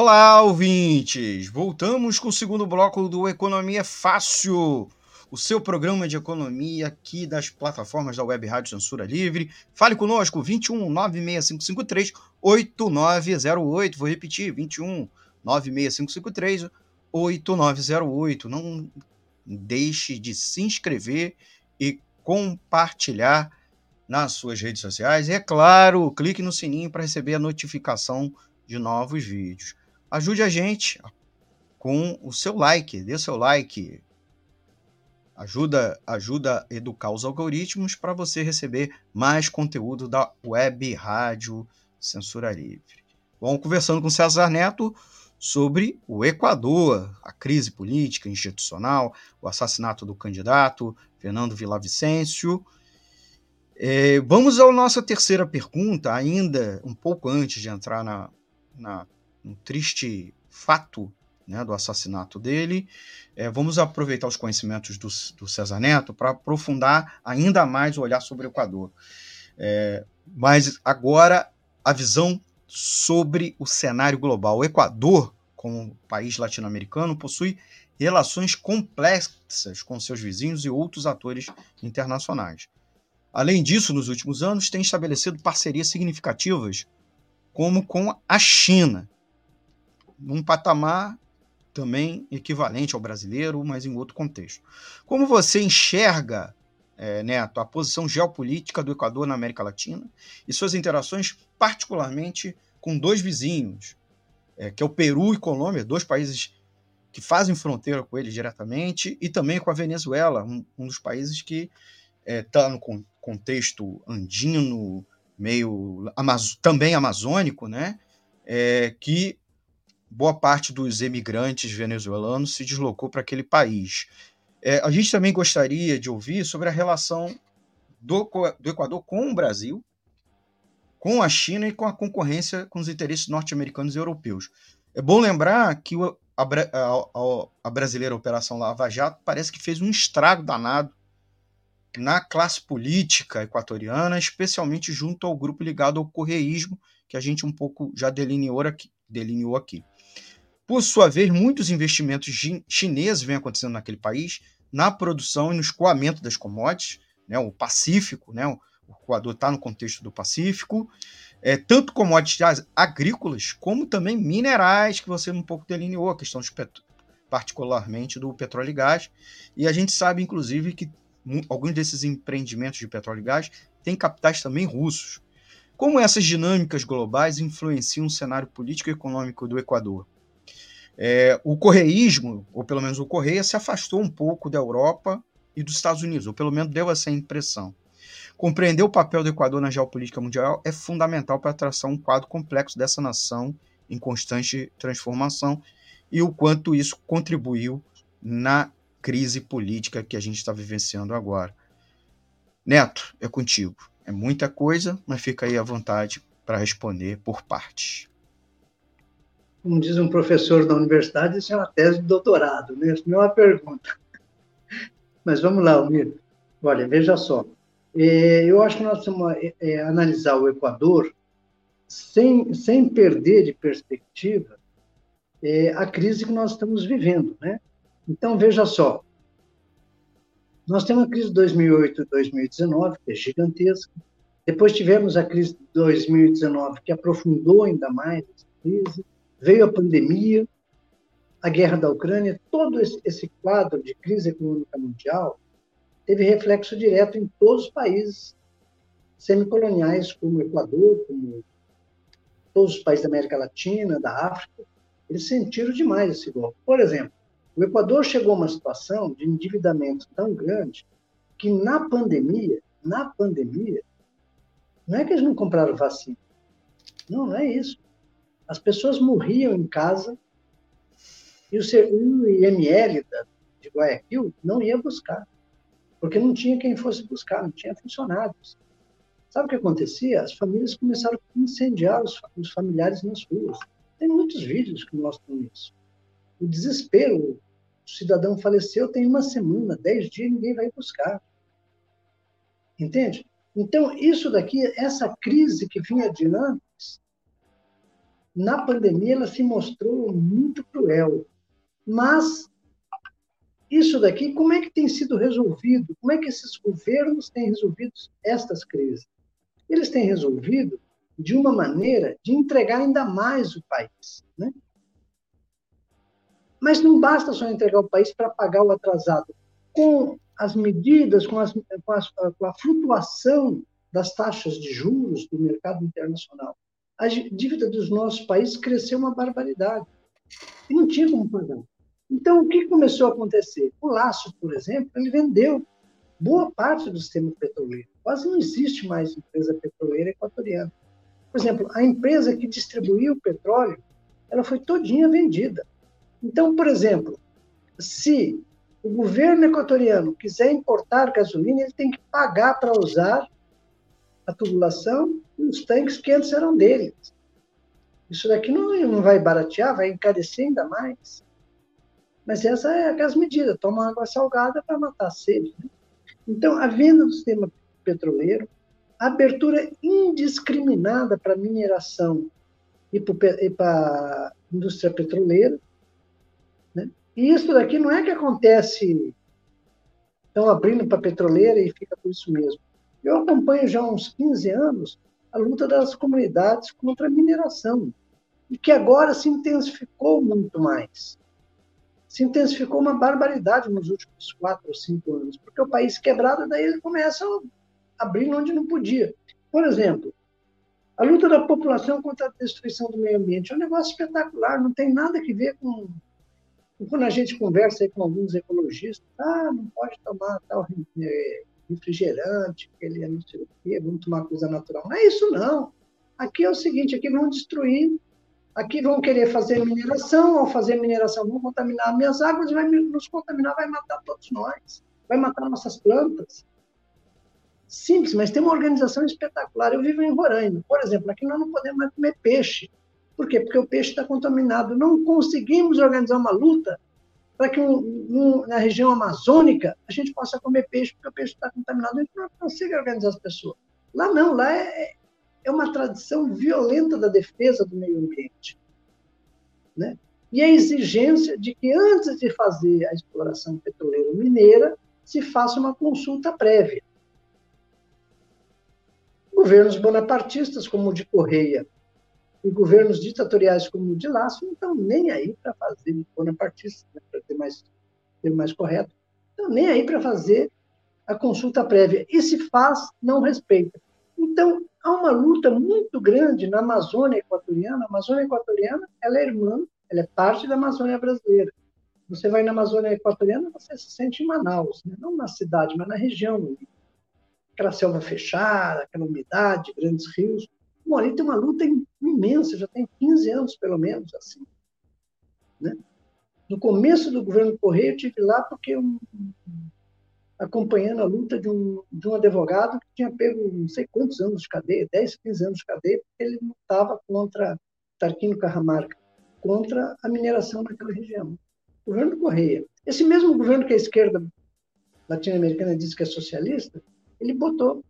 Olá, ouvintes! Voltamos com o segundo bloco do Economia Fácil, o seu programa de economia aqui das plataformas da Web Rádio Censura Livre. Fale conosco, 21 96553 8908. Vou repetir, 21 96553 8908. Não deixe de se inscrever e compartilhar nas suas redes sociais. E é claro, clique no sininho para receber a notificação de novos vídeos. Ajude a gente com o seu like, dê seu like. Ajuda, ajuda a educar os algoritmos para você receber mais conteúdo da Web Rádio Censura Livre. Vamos conversando com César Neto sobre o Equador, a crise política institucional, o assassinato do candidato Fernando Villavicencio. É, vamos à nossa terceira pergunta, ainda um pouco antes de entrar na, na um triste fato né, do assassinato dele. É, vamos aproveitar os conhecimentos do, do César Neto para aprofundar ainda mais o olhar sobre o Equador. É, mas agora a visão sobre o cenário global. O Equador, como país latino-americano, possui relações complexas com seus vizinhos e outros atores internacionais. Além disso, nos últimos anos, tem estabelecido parcerias significativas, como com a China, num patamar também equivalente ao brasileiro, mas em outro contexto. Como você enxerga, é, Neto, a posição geopolítica do Equador na América Latina e suas interações, particularmente com dois vizinhos, é, que é o Peru e Colômbia, dois países que fazem fronteira com ele diretamente, e também com a Venezuela, um, um dos países que está é, no contexto andino, meio também amazônico, né? É, que boa parte dos emigrantes venezuelanos se deslocou para aquele país. É, a gente também gostaria de ouvir sobre a relação do, do Equador com o Brasil, com a China e com a concorrência com os interesses norte-americanos e europeus. É bom lembrar que o, a, a, a, brasileira Operação Lava Jato parece que fez um estrago danado na classe política equatoriana, especialmente junto ao grupo ligado ao correísmo, que a gente um pouco já delineou aqui. Delineou aqui. Por sua vez, muitos investimentos chineses vêm acontecendo naquele país na produção e no escoamento das commodities, né, o Pacífico, né, o Equador está no contexto do Pacífico, é, tanto commodities agrícolas como também minerais, que você um pouco delineou, a questão de particularmente do petróleo e gás. E a gente sabe, inclusive, que alguns desses empreendimentos de petróleo e gás têm capitais também russos. Como essas dinâmicas globais influenciam o cenário político e econômico do Equador? É, o correísmo, ou pelo menos o Correia, se afastou um pouco da Europa e dos Estados Unidos, ou pelo menos deu essa impressão. Compreender o papel do Equador na geopolítica mundial é fundamental para traçar um quadro complexo dessa nação em constante transformação e o quanto isso contribuiu na crise política que a gente está vivenciando agora. Neto, é contigo. É muita coisa, mas fica aí à vontade para responder por partes como diz um professor da universidade, isso é uma tese de doutorado, né? Isso não é uma pergunta. Mas vamos lá, Almir. Olha, veja só. É, eu acho que nós temos que é, analisar o Equador sem, sem perder de perspectiva é, a crise que nós estamos vivendo, né? Então, veja só. Nós temos a crise de 2008 e 2019, que é gigantesca. Depois tivemos a crise de 2019, que aprofundou ainda mais essa crise veio a pandemia, a guerra da Ucrânia, todo esse quadro de crise econômica mundial teve reflexo direto em todos os países semicoloniais, como o Equador, como todos os países da América Latina, da África. Eles sentiram demais esse golpe. Por exemplo, O Equador chegou a uma situação de endividamento tão grande que na pandemia, na pandemia, não é que eles não compraram vacina. Não, não é isso. As pessoas morriam em casa e o IML de Guayaquil não ia buscar, porque não tinha quem fosse buscar, não tinha funcionários. Sabe o que acontecia? As famílias começaram a incendiar os, os familiares nas ruas. Tem muitos vídeos que mostram isso. O desespero. O cidadão faleceu tem uma semana, dez dias, ninguém vai buscar. Entende? Então, isso daqui, essa crise que vinha de antes, na pandemia ela se mostrou muito cruel. Mas isso daqui, como é que tem sido resolvido? Como é que esses governos têm resolvido estas crises? Eles têm resolvido de uma maneira de entregar ainda mais o país. Né? Mas não basta só entregar o país para pagar o atrasado. Com as medidas, com, as, com, as, com a flutuação das taxas de juros do mercado internacional, a dívida dos nossos países cresceu uma barbaridade. E não tinha como pagar. Então, o que começou a acontecer? O Laço, por exemplo, ele vendeu boa parte do sistema petroleiro. Quase não existe mais empresa petroleira equatoriana. Por exemplo, a empresa que distribuiu o petróleo, ela foi todinha vendida. Então, por exemplo, se o governo equatoriano quiser importar gasolina, ele tem que pagar para usar a tubulação e os tanques que antes eram deles. Isso daqui não, não vai baratear, vai encarecer ainda mais. Mas essa é as medidas, toma água salgada para matar a sede. Né? Então, a venda do sistema petroleiro, abertura indiscriminada para mineração e para a indústria petroleira. E isso daqui não é que acontece, estão abrindo para petroleira e fica por isso mesmo. Eu acompanho já há uns 15 anos a luta das comunidades contra a mineração, e que agora se intensificou muito mais se intensificou uma barbaridade nos últimos quatro ou cinco anos, porque o país quebrado, daí ele começa a abrir onde não podia. Por exemplo, a luta da população contra a destruição do meio ambiente é um negócio espetacular, não tem nada que ver com. Quando a gente conversa com alguns ecologistas, ah, não pode tomar tal é, refrigerante, ele é não sei o quê, vamos tomar coisa natural. Não é isso, não. Aqui é o seguinte: aqui vão destruir Aqui vão querer fazer mineração, ao fazer mineração vão contaminar minhas águas, vai nos contaminar, vai matar todos nós, vai matar nossas plantas. Simples, mas tem uma organização espetacular. Eu vivo em Roraima, por exemplo, aqui nós não podemos mais comer peixe. Por quê? Porque o peixe está contaminado. Não conseguimos organizar uma luta para que um, um, na região amazônica a gente possa comer peixe, porque o peixe está contaminado. A gente não consegue organizar as pessoas. Lá não, lá é, é uma tradição violenta da defesa do meio ambiente. Né? E a exigência de que, antes de fazer a exploração petroleira mineira, se faça uma consulta prévia. Governos bonapartistas, como o de Correia, e governos ditatoriais, como o de Laço, não estão nem aí para fazer, bonapartistas, né, para ter mais, ter mais correto, estão nem aí para fazer a consulta prévia. E se faz, não respeita. Então, há uma luta muito grande na Amazônia Equatoriana. A Amazônia Equatoriana ela é irmã, ela é parte da Amazônia brasileira. Você vai na Amazônia Equatoriana, você se sente em Manaus, né? não na cidade, mas na região. Aquela selva fechada, aquela umidade, grandes rios. Ali tem uma luta imensa, já tem 15 anos, pelo menos, assim. Né? No começo do governo Correia, eu estive lá porque um, acompanhando a luta de um, de um advogado que tinha pego não sei quantos anos de cadeia, 10, 15 anos de cadeia, porque ele lutava contra Tarquino Carramarca, contra a mineração naquela região. O governo Correia. Esse mesmo governo que a esquerda latino-americana diz que é socialista, ele botou,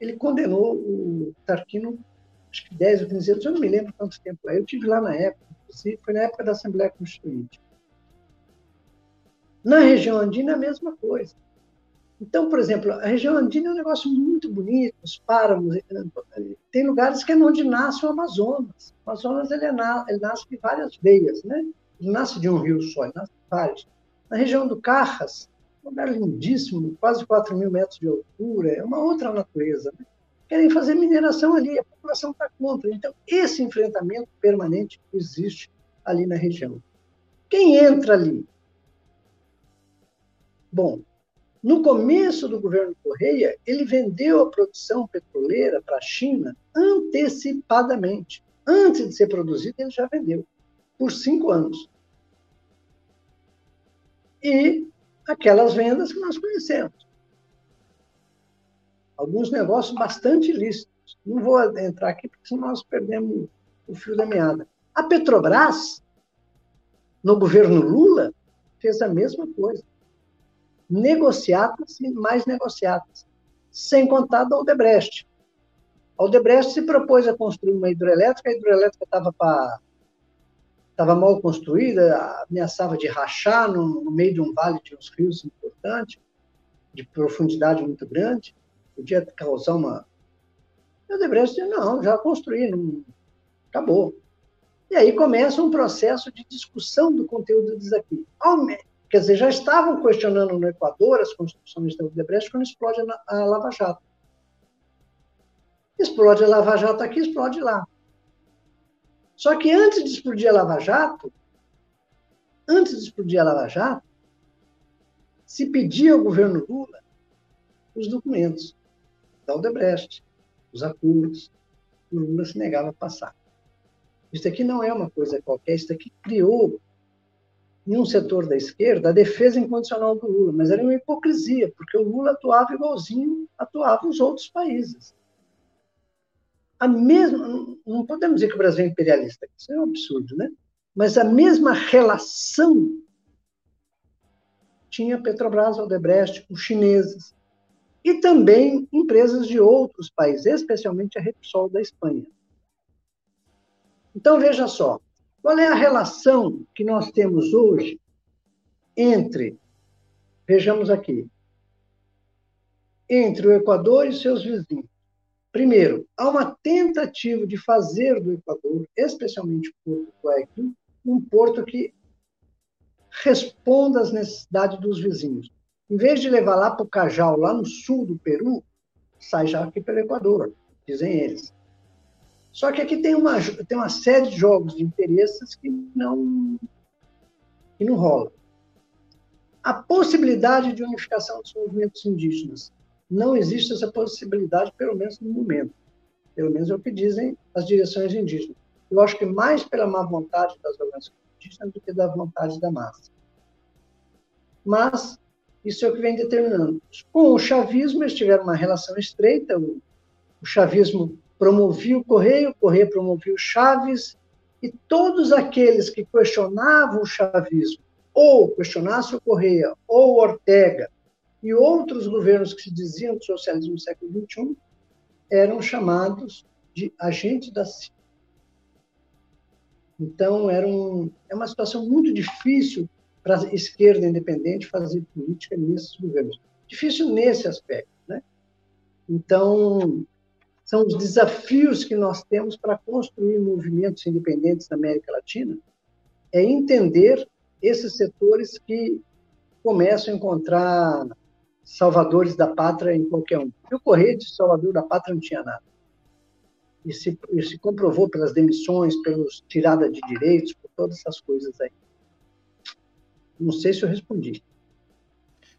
ele condenou o Tarquino, acho que 10 ou 15 anos, eu não me lembro quanto tempo é. Eu tive lá na época, foi na época da Assembleia Constituinte. Na região andina, a mesma coisa. Então, por exemplo, a região andina é um negócio muito bonito, os páramos, tem lugares que é onde nasce o Amazonas. O Amazonas ele, é, ele nasce de várias veias, né? Ele nasce de um rio só, ele nasce de vários. Na região do Carras, um lugar lindíssimo, quase 4 mil metros de altura, é uma outra natureza. Né? Querem fazer mineração ali, a população está contra. Então, esse enfrentamento permanente existe ali na região. Quem entra ali Bom, no começo do governo Correia, ele vendeu a produção petroleira para a China antecipadamente. Antes de ser produzida, ele já vendeu, por cinco anos. E aquelas vendas que nós conhecemos. Alguns negócios bastante ilícitos. Não vou entrar aqui, porque senão nós perdemos o fio da meada. A Petrobras, no governo Lula, fez a mesma coisa negociadas e mais negociadas, sem contar da Odebrecht. A Odebrecht se propôs a construir uma hidrelétrica, a hidrelétrica estava para estava mal construída, ameaçava de rachar no, no, meio de um vale de uns rios importante, de profundidade muito grande, podia causar uma. E a Odebrecht disse: não, já construí, não... acabou. E aí começa um processo de discussão do conteúdo disso aqui. Quer dizer, já estavam questionando no Equador as construções da Odebrecht quando explode a Lava Jato. Explode a Lava Jato aqui, explode lá. Só que antes de explodir a Lava Jato, antes de explodir a Lava Jato, se pedia ao governo Lula os documentos da Odebrecht, os acordos, o Lula se negava a passar. Isso aqui não é uma coisa qualquer, isso aqui criou em um setor da esquerda a defesa incondicional do Lula, mas era uma hipocrisia, porque o Lula atuava igualzinho atuava os outros países. A mesma, não podemos dizer que o Brasil é imperialista, isso é um absurdo, né? Mas a mesma relação tinha Petrobras, Odebrecht, os chineses e também empresas de outros países, especialmente a Repsol da Espanha. Então veja só, qual é a relação que nós temos hoje entre, vejamos aqui, entre o Equador e seus vizinhos? Primeiro, há uma tentativa de fazer do Equador, especialmente o Porto Guayaquil, um porto que responda às necessidades dos vizinhos. Em vez de levar lá para o Cajal, lá no sul do Peru, sai já aqui pelo Equador, dizem eles. Só que aqui tem uma, tem uma série de jogos de interesses que não, que não rola. A possibilidade de unificação dos movimentos indígenas. Não existe essa possibilidade, pelo menos no momento. Pelo menos é o que dizem as direções indígenas. Eu acho que mais pela má vontade das organizações indígenas do que da vontade da massa. Mas isso é o que vem determinando. Com o chavismo, eles tiveram uma relação estreita. O, o chavismo promovia o Correio, o Correio promovia o Chaves, e todos aqueles que questionavam o chavismo, ou questionassem o Correia, ou Ortega, e outros governos que se diziam do socialismo do século XXI, eram chamados de agentes da CIA. Então, era um, é uma situação muito difícil para a esquerda independente fazer política nesses governos. Difícil nesse aspecto. Né? Então, são os desafios que nós temos para construir movimentos independentes na América Latina, é entender esses setores que começam a encontrar salvadores da pátria em qualquer um. E o Correio de Salvador da Pátria não tinha nada. E se, e se comprovou pelas demissões, pelos tirada de direitos, por todas essas coisas aí. Não sei se eu respondi.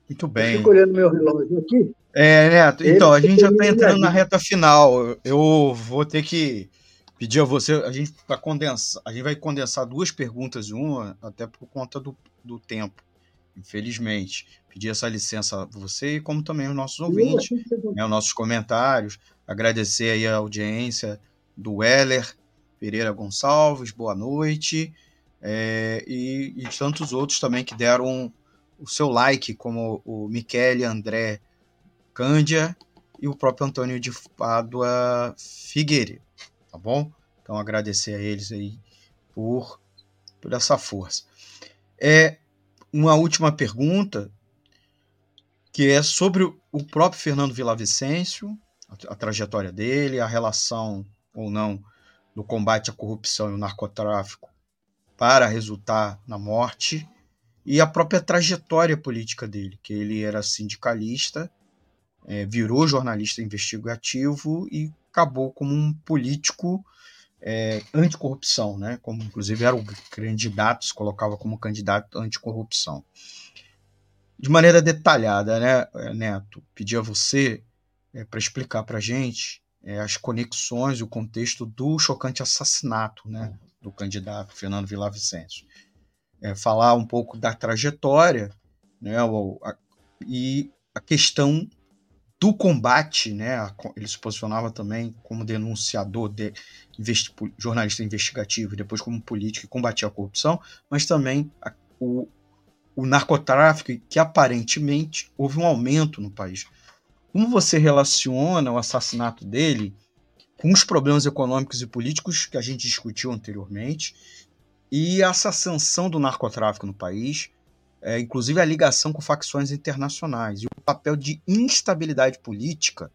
Muito bem. Eu fico olhando meu relógio aqui. É, Neto, então, a gente já está entrando na reta final. Eu vou ter que pedir a você, a gente, vai condensar, a gente vai condensar duas perguntas em uma, até por conta do, do tempo, infelizmente. Pedir essa licença a você e como também os nossos ouvintes, né, os nossos comentários. Agradecer aí a audiência do Weller Pereira Gonçalves, boa noite. É, e, e tantos outros também que deram o seu like, como o Michele André Cândia e o próprio Antônio de Pádua Figueiredo, tá bom? Então agradecer a eles aí por, por essa força. É uma última pergunta que é sobre o próprio Fernando Villavicencio, a, a trajetória dele, a relação ou não do combate à corrupção e o narcotráfico para resultar na morte e a própria trajetória política dele, que ele era sindicalista é, virou jornalista investigativo e acabou como um político é, anticorrupção, né? Como inclusive era o candidato, se colocava como candidato anticorrupção. de maneira detalhada, né, Neto? Pedir a você é, para explicar para a gente é, as conexões e o contexto do chocante assassinato né, do candidato Fernando Villavicencio. É, falar um pouco da trajetória né, o, a, e a questão do combate, né, ele se posicionava também como denunciador, de, investi, jornalista investigativo, depois como político e combatia a corrupção, mas também a, o, o narcotráfico, que aparentemente houve um aumento no país. Como você relaciona o assassinato dele com os problemas econômicos e políticos que a gente discutiu anteriormente e essa ascensão do narcotráfico no país, é, inclusive a ligação com facções internacionais e o papel de instabilidade política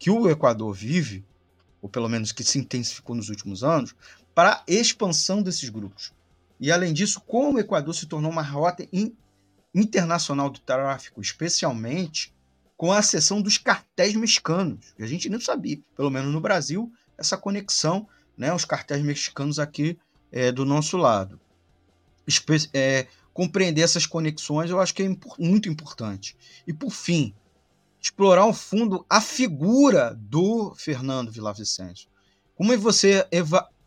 que o Equador vive, ou pelo menos que se intensificou nos últimos anos, para a expansão desses grupos. E além disso, como o Equador se tornou uma rota in, internacional do tráfico, especialmente com a acessão dos cartéis mexicanos, que a gente nem sabia, pelo menos no Brasil, essa conexão, né, os cartéis mexicanos aqui é, do nosso lado. Espe é, compreender essas conexões eu acho que é muito importante. E por fim, explorar ao fundo a figura do Fernando Villavicencio. Como é você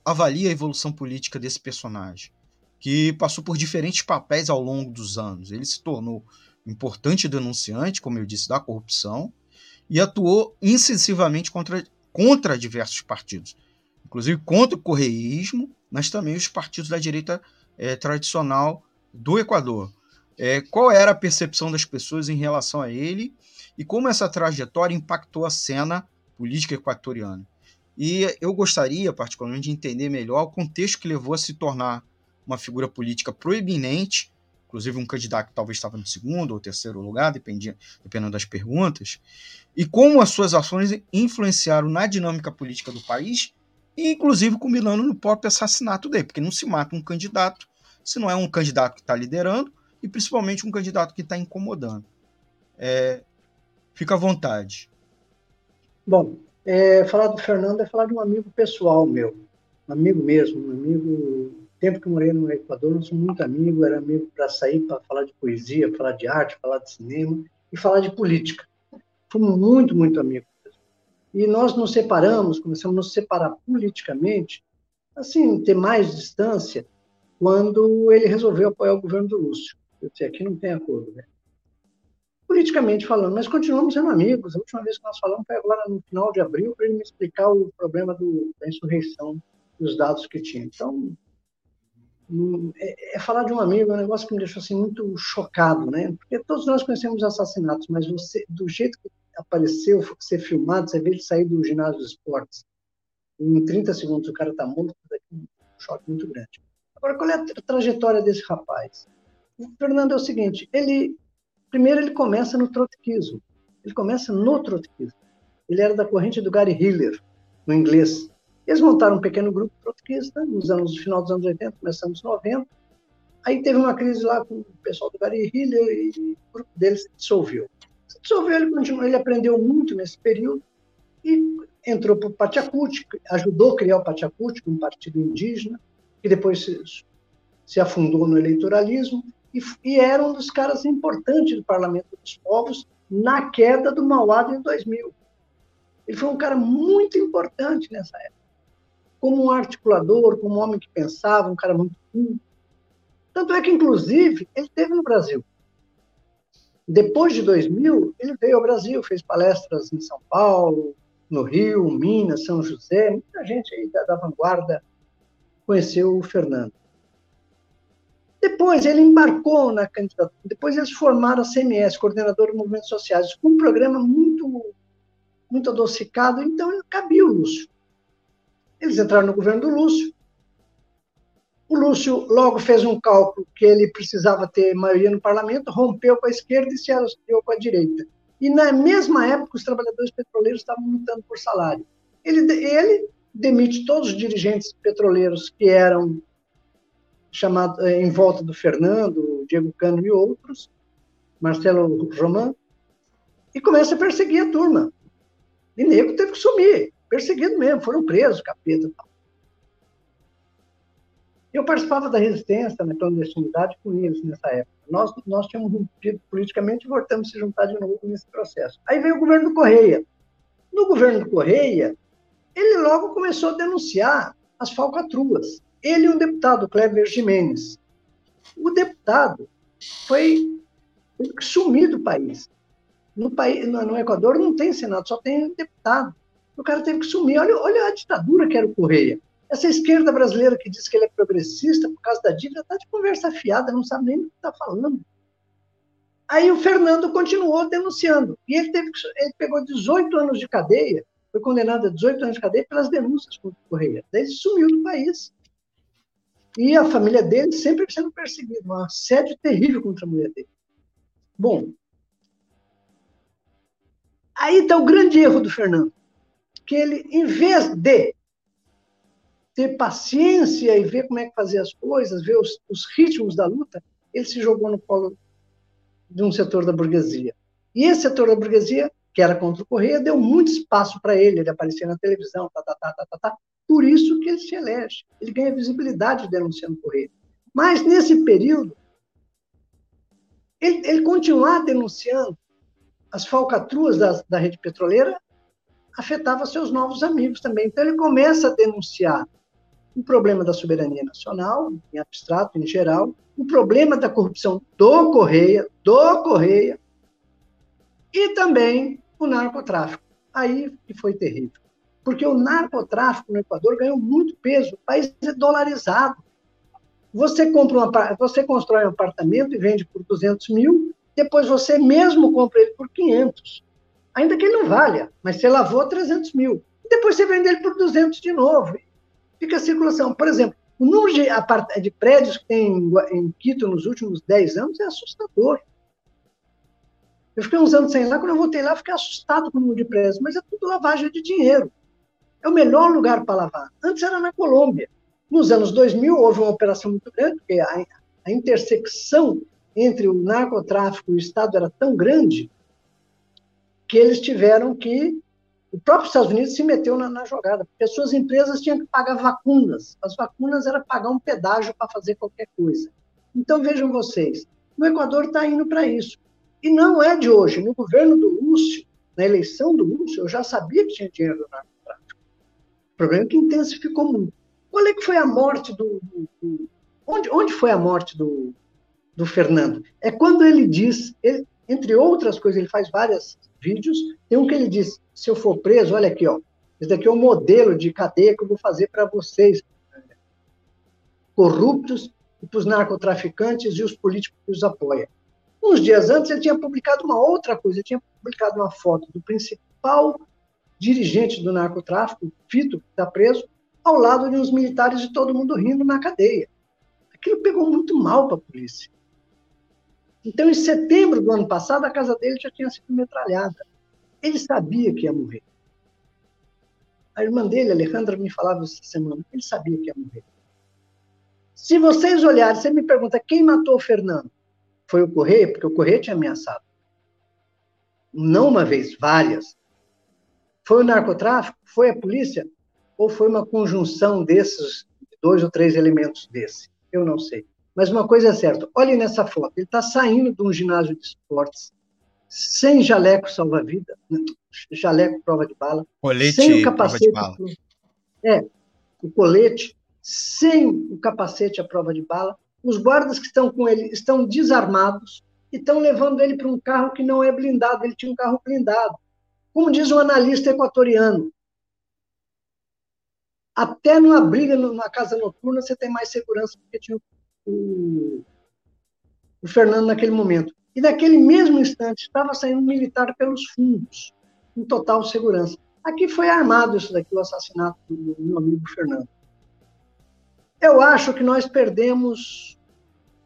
avalia a evolução política desse personagem, que passou por diferentes papéis ao longo dos anos? Ele se tornou importante denunciante, como eu disse, da corrupção e atuou incisivamente contra, contra diversos partidos, inclusive contra o correísmo, mas também os partidos da direita é, tradicional do Equador. É, qual era a percepção das pessoas em relação a ele e como essa trajetória impactou a cena política equatoriana. E eu gostaria, particularmente, de entender melhor o contexto que levou a se tornar uma figura política proeminente, inclusive um candidato que talvez estava no segundo ou terceiro lugar, dependia, dependendo das perguntas, e como as suas ações influenciaram na dinâmica política do país, inclusive culminando no próprio assassinato dele, porque não se mata um candidato se não é um candidato que está liderando e principalmente um candidato que está incomodando. É, fica à vontade. Bom, é, falar do Fernando é falar de um amigo pessoal meu, amigo mesmo, um amigo. Tempo que eu morei no Equador, nós somos muito amigos, era amigo para sair para falar de poesia, falar de arte, falar de cinema e falar de política. Fomos muito, muito amigos. E nós nos separamos, começamos a nos separar politicamente, assim, ter mais distância, quando ele resolveu apoiar o governo do Lúcio. Eu disse, aqui não tem acordo, né? Politicamente falando, mas continuamos sendo amigos. A última vez que nós falamos foi agora no final de abril, para ele me explicar o problema do, da insurreição, dos dados que tinha. Então, é, é, falar de um amigo é um negócio que me deixou assim, muito chocado, né? Porque todos nós conhecemos assassinatos, mas você, do jeito que apareceu, ser filmado, você vê ele sair do ginásio de esportes, em 30 segundos o cara está morto, é um choque muito grande. Agora, qual é a trajetória desse rapaz? O Fernando é o seguinte, ele primeiro ele começa no trotskismo. Ele começa no trotskismo. Ele era da corrente do Gary Hiller, no inglês. Eles montaram um pequeno grupo trotskista nos anos no final dos anos 80, começando nos 90. Aí teve uma crise lá com o pessoal do Gary Hiller e o grupo deles se dissolveu. Se dissolveu, ele continuou, ele aprendeu muito nesse período e entrou para o Pachacuti, ajudou a criar o Pachacuti, um partido indígena, que depois se, se afundou no eleitoralismo, e, e, era um dos caras importantes do Parlamento dos Povos na queda do Mauado em 2000. Ele foi um cara muito importante nessa época. Como um articulador, como um homem que pensava, um cara muito culto. Tanto é que, inclusive, ele esteve no Brasil. Depois de 2000, ele veio ao Brasil, fez palestras em São Paulo, no Rio, Minas, São José, muita gente aí da, da vanguarda conheceu o Fernando. Depois ele embarcou na candidatura, depois eles formaram a CMS, Coordenador de Movimentos Sociais, com um programa muito, muito adocicado, então cabia o Lúcio. Eles entraram no governo do Lúcio. O Lúcio logo fez um cálculo que ele precisava ter maioria no parlamento, rompeu com a esquerda e se associou com a direita. E na mesma época, os trabalhadores petroleiros estavam lutando por salário. Ele, ele demite todos os dirigentes petroleiros que eram chamados eh, em volta do Fernando, Diego Cano e outros, Marcelo Roman, e começa a perseguir a turma. E nego teve que sumir, perseguido mesmo, foram presos, capeta. Eu participava da resistência na clandestinidade com eles nessa época. Nós, nós tínhamos rompido politicamente e voltamos a se juntar de novo nesse processo. Aí veio o governo do Correia. No governo do Correia, ele logo começou a denunciar as falcatruas. Ele e um deputado, Cleber Jimenez. O deputado foi sumido do país. No, país, no Equador não tem Senado, só tem deputado. O cara teve que sumir. Olha, olha a ditadura que era o Correia. Essa esquerda brasileira que diz que ele é progressista por causa da dívida está de conversa fiada, não sabe nem o que está falando. Aí o Fernando continuou denunciando. E ele, teve, ele pegou 18 anos de cadeia, foi condenado a 18 anos de cadeia pelas denúncias contra o Correia. Daí ele sumiu do país. E a família dele sempre sendo perseguida, um assédio terrível contra a mulher dele. Bom, aí está o grande erro do Fernando, que ele, em vez de ter paciência e ver como é que fazer as coisas, ver os, os ritmos da luta, ele se jogou no colo de um setor da burguesia. E esse setor da burguesia, que era contra o Correia, deu muito espaço para ele, ele aparecia na televisão, tá, tá, tá, tá, tá, tá. Por isso que ele se elege. Ele ganha visibilidade denunciando o Correia. Mas, nesse período, ele, ele continuar denunciando as falcatruas da, da rede petroleira afetava seus novos amigos também. Então, ele começa a denunciar o problema da soberania nacional, em abstrato, em geral, o problema da corrupção do Correia, do Correia, e também o narcotráfico. Aí que foi terrível. Porque o narcotráfico no Equador ganhou muito peso, o país é dolarizado. Você, compra uma, você constrói um apartamento e vende por 200 mil, depois você mesmo compra ele por 500. Ainda que ele não valha, mas você lavou 300 mil. Depois você vende ele por 200 de novo fica a circulação. Por exemplo, o número de, prédios que tem em Quito nos últimos 10 anos é assustador. Eu fiquei uns anos sem lá, quando eu voltei lá, fiquei assustado com o número de prédios, mas é tudo lavagem de dinheiro. É o melhor lugar para lavar. Antes era na Colômbia. Nos anos 2000 houve uma operação muito grande, porque a, a intersecção entre o narcotráfico e o Estado era tão grande que eles tiveram que o próprio Estados Unidos se meteu na, na, jogada, porque as suas empresas tinham que pagar vacunas. As vacunas era pagar um pedágio para fazer qualquer coisa. Então, vejam vocês, o Equador está indo para isso. E não é de hoje. No governo do Lúcio, na eleição do Lúcio, eu já sabia que tinha dinheiro no narcotráfico. O problema é que intensificou muito. Qual é que foi a morte do... do, do onde, onde foi a morte do, do Fernando? É quando ele diz, ele, entre outras coisas, ele faz vários vídeos, tem um que ele diz, se eu for preso, olha aqui, ó, esse daqui é o um modelo de cadeia que eu vou fazer para vocês, corruptos, para os narcotraficantes e os políticos que os apoiam. Uns dias antes, ele tinha publicado uma outra coisa, ele tinha publicado uma foto do principal dirigente do narcotráfico, Fito, que está preso, ao lado de uns militares e todo mundo rindo na cadeia. Aquilo pegou muito mal para a polícia. Então, em setembro do ano passado, a casa dele já tinha sido metralhada. Ele sabia que ia morrer. A irmã dele, Alejandra, me falava essa semana, ele sabia que ia morrer. Se vocês olharem, você me pergunta quem matou o Fernando? Foi o Correia, porque o Correia tinha ameaçado. Não uma vez, várias. Foi o narcotráfico? Foi a polícia? Ou foi uma conjunção desses, dois ou três elementos desse? Eu não sei. Mas uma coisa é certa, olhe nessa foto, ele está saindo de um ginásio de esportes, sem jaleco salva-vida, jaleco prova de bala, colete sem o capacete. É, o colete, sem o capacete à prova de bala. Os guardas que estão com ele estão desarmados e estão levando ele para um carro que não é blindado. Ele tinha um carro blindado. Como diz um analista equatoriano, até numa briga numa casa noturna você tem mais segurança porque tinha o, o Fernando naquele momento. E naquele mesmo instante estava saindo um militar pelos fundos, em total segurança. Aqui foi armado isso daqui, o assassinato do meu amigo Fernando. Eu acho que nós perdemos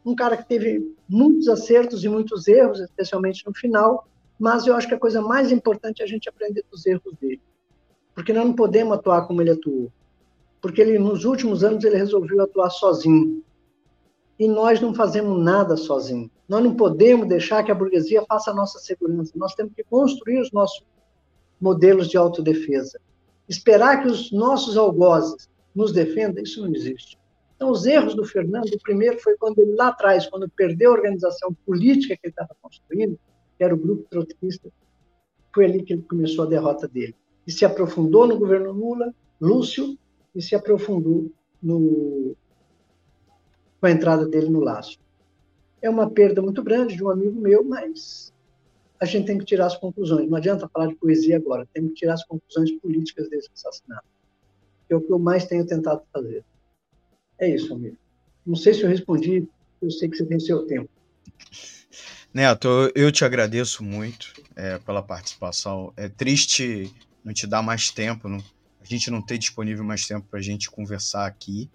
um cara que teve muitos acertos e muitos erros, especialmente no final, mas eu acho que a coisa mais importante é a gente aprender dos erros dele. Porque nós não podemos atuar como ele atuou. Porque ele, nos últimos anos, ele resolveu atuar sozinho. E nós não fazemos nada sozinhos. Nós não podemos deixar que a burguesia faça a nossa segurança. Nós temos que construir os nossos modelos de autodefesa. Esperar que os nossos algozes nos defendam, isso não existe. Então, os erros do Fernando, o primeiro foi quando ele, lá atrás, quando perdeu a organização política que ele estava construindo, que era o grupo trotskista, foi ali que ele começou a derrota dele. E se aprofundou no governo Lula, Lúcio, e se aprofundou no, com a entrada dele no laço. É uma perda muito grande de um amigo meu, mas a gente tem que tirar as conclusões. Não adianta falar de poesia agora, tem que tirar as conclusões políticas desse assassinato. Que é o que eu mais tenho tentado fazer. É isso, amigo. Não sei se eu respondi, eu sei que você tem seu tempo. Neto, eu te agradeço muito é, pela participação. É triste não te dar mais tempo, não, a gente não ter disponível mais tempo para a gente conversar aqui.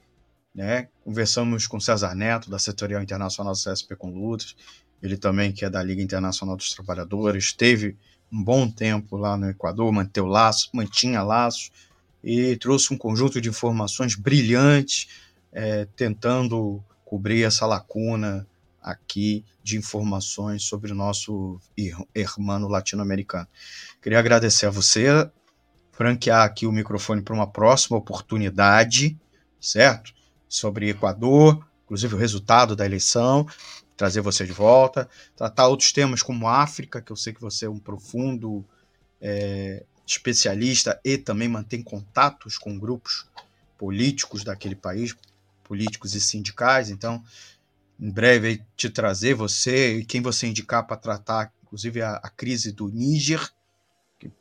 Né? Conversamos com César Neto, da Setorial Internacional do CSP com Lutas, ele também que é da Liga Internacional dos Trabalhadores, teve um bom tempo lá no Equador, manteve laço, mantinha laços e trouxe um conjunto de informações brilhantes é, tentando cobrir essa lacuna aqui de informações sobre o nosso irmão latino-americano. Queria agradecer a você, franquear aqui o microfone para uma próxima oportunidade, certo? Sobre Equador, inclusive o resultado da eleição, trazer você de volta, tratar outros temas como África, que eu sei que você é um profundo é, especialista e também mantém contatos com grupos políticos daquele país, políticos e sindicais. Então, em breve, te trazer você e quem você indicar para tratar, inclusive, a, a, crise do Níger, que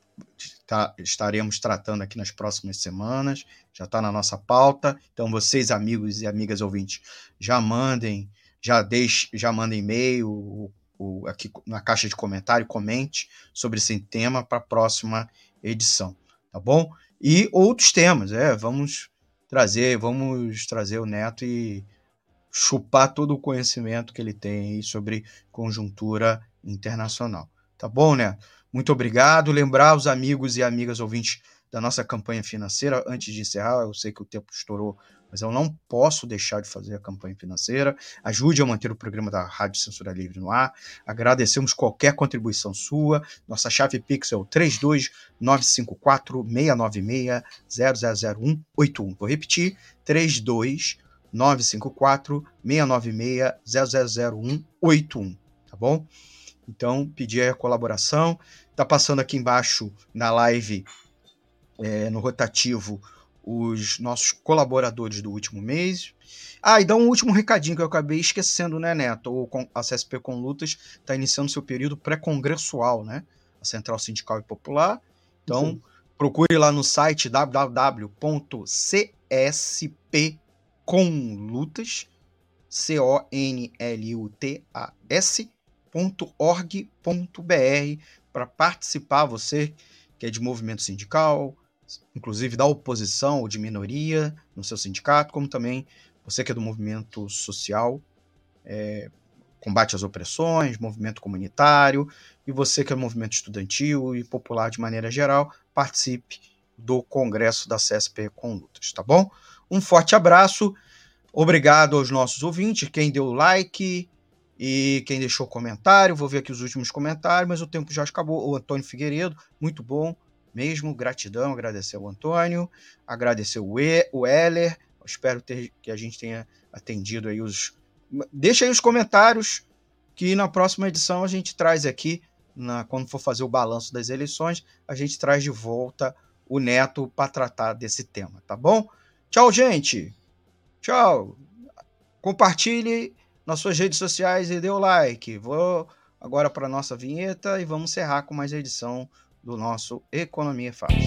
tá, estaremos tratando aqui nas próximas semanas, já está na nossa pauta. Então, vocês, amigos e amigas ouvintes, já mandem, já deixe, já mandem e-mail, aqui na caixa de comentário, comente sobre esse tema para a próxima edição, tá bom? E outros temas, é, vamos trazer, vamos trazer o Neto e chupar todo o conhecimento que ele tem sobre conjuntura internacional. Tá bom, Neto? Muito obrigado. Lembrar os amigos e amigas ouvintes da nossa campanha financeira, antes de encerrar, eu sei que o tempo estourou, mas eu não posso deixar de fazer a campanha financeira. Ajude a manter o programa da Rádio Censura Livre no ar. Agradecemos qualquer contribuição sua. Nossa chave Pix é o 32954 696 000181. Vou repetir: 32954 696 000181. Tá bom? Então, pedir a colaboração. Tá passando aqui embaixo na live, é, no rotativo, os nossos colaboradores do último mês. Ah, e dá um último recadinho que eu acabei esquecendo, né, Neto? O, a CSP com Lutas está iniciando seu período pré-congressual, né? A Central Sindical e Popular. Então, Sim. procure lá no site www.cspconlutas, C-O-N-L-U-T-A-S.org.br para participar, você que é de movimento sindical, inclusive da oposição ou de minoria no seu sindicato, como também você que é do movimento social, é, combate às opressões, movimento comunitário, e você que é do movimento estudantil e popular de maneira geral, participe do Congresso da CSP com Lutas, tá bom? Um forte abraço, obrigado aos nossos ouvintes, quem deu like e quem deixou comentário, vou ver aqui os últimos comentários, mas o tempo já acabou. O Antônio Figueiredo, muito bom, mesmo. Gratidão, agradecer ao Antônio, agradecer o, e, o Heller. Espero ter, que a gente tenha atendido aí os. Deixa aí os comentários que na próxima edição a gente traz aqui, na, quando for fazer o balanço das eleições, a gente traz de volta o Neto para tratar desse tema, tá bom? Tchau, gente! Tchau! Compartilhe nas suas redes sociais e dê o like. Vou agora para nossa vinheta e vamos encerrar com mais edição do nosso Economia é Fácil.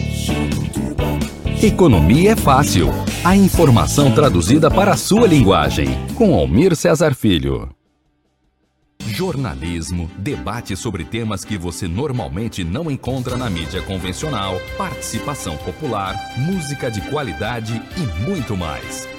Economia é Fácil. A informação traduzida para a sua linguagem. Com Almir Cesar Filho. Jornalismo, debate sobre temas que você normalmente não encontra na mídia convencional, participação popular, música de qualidade e muito mais.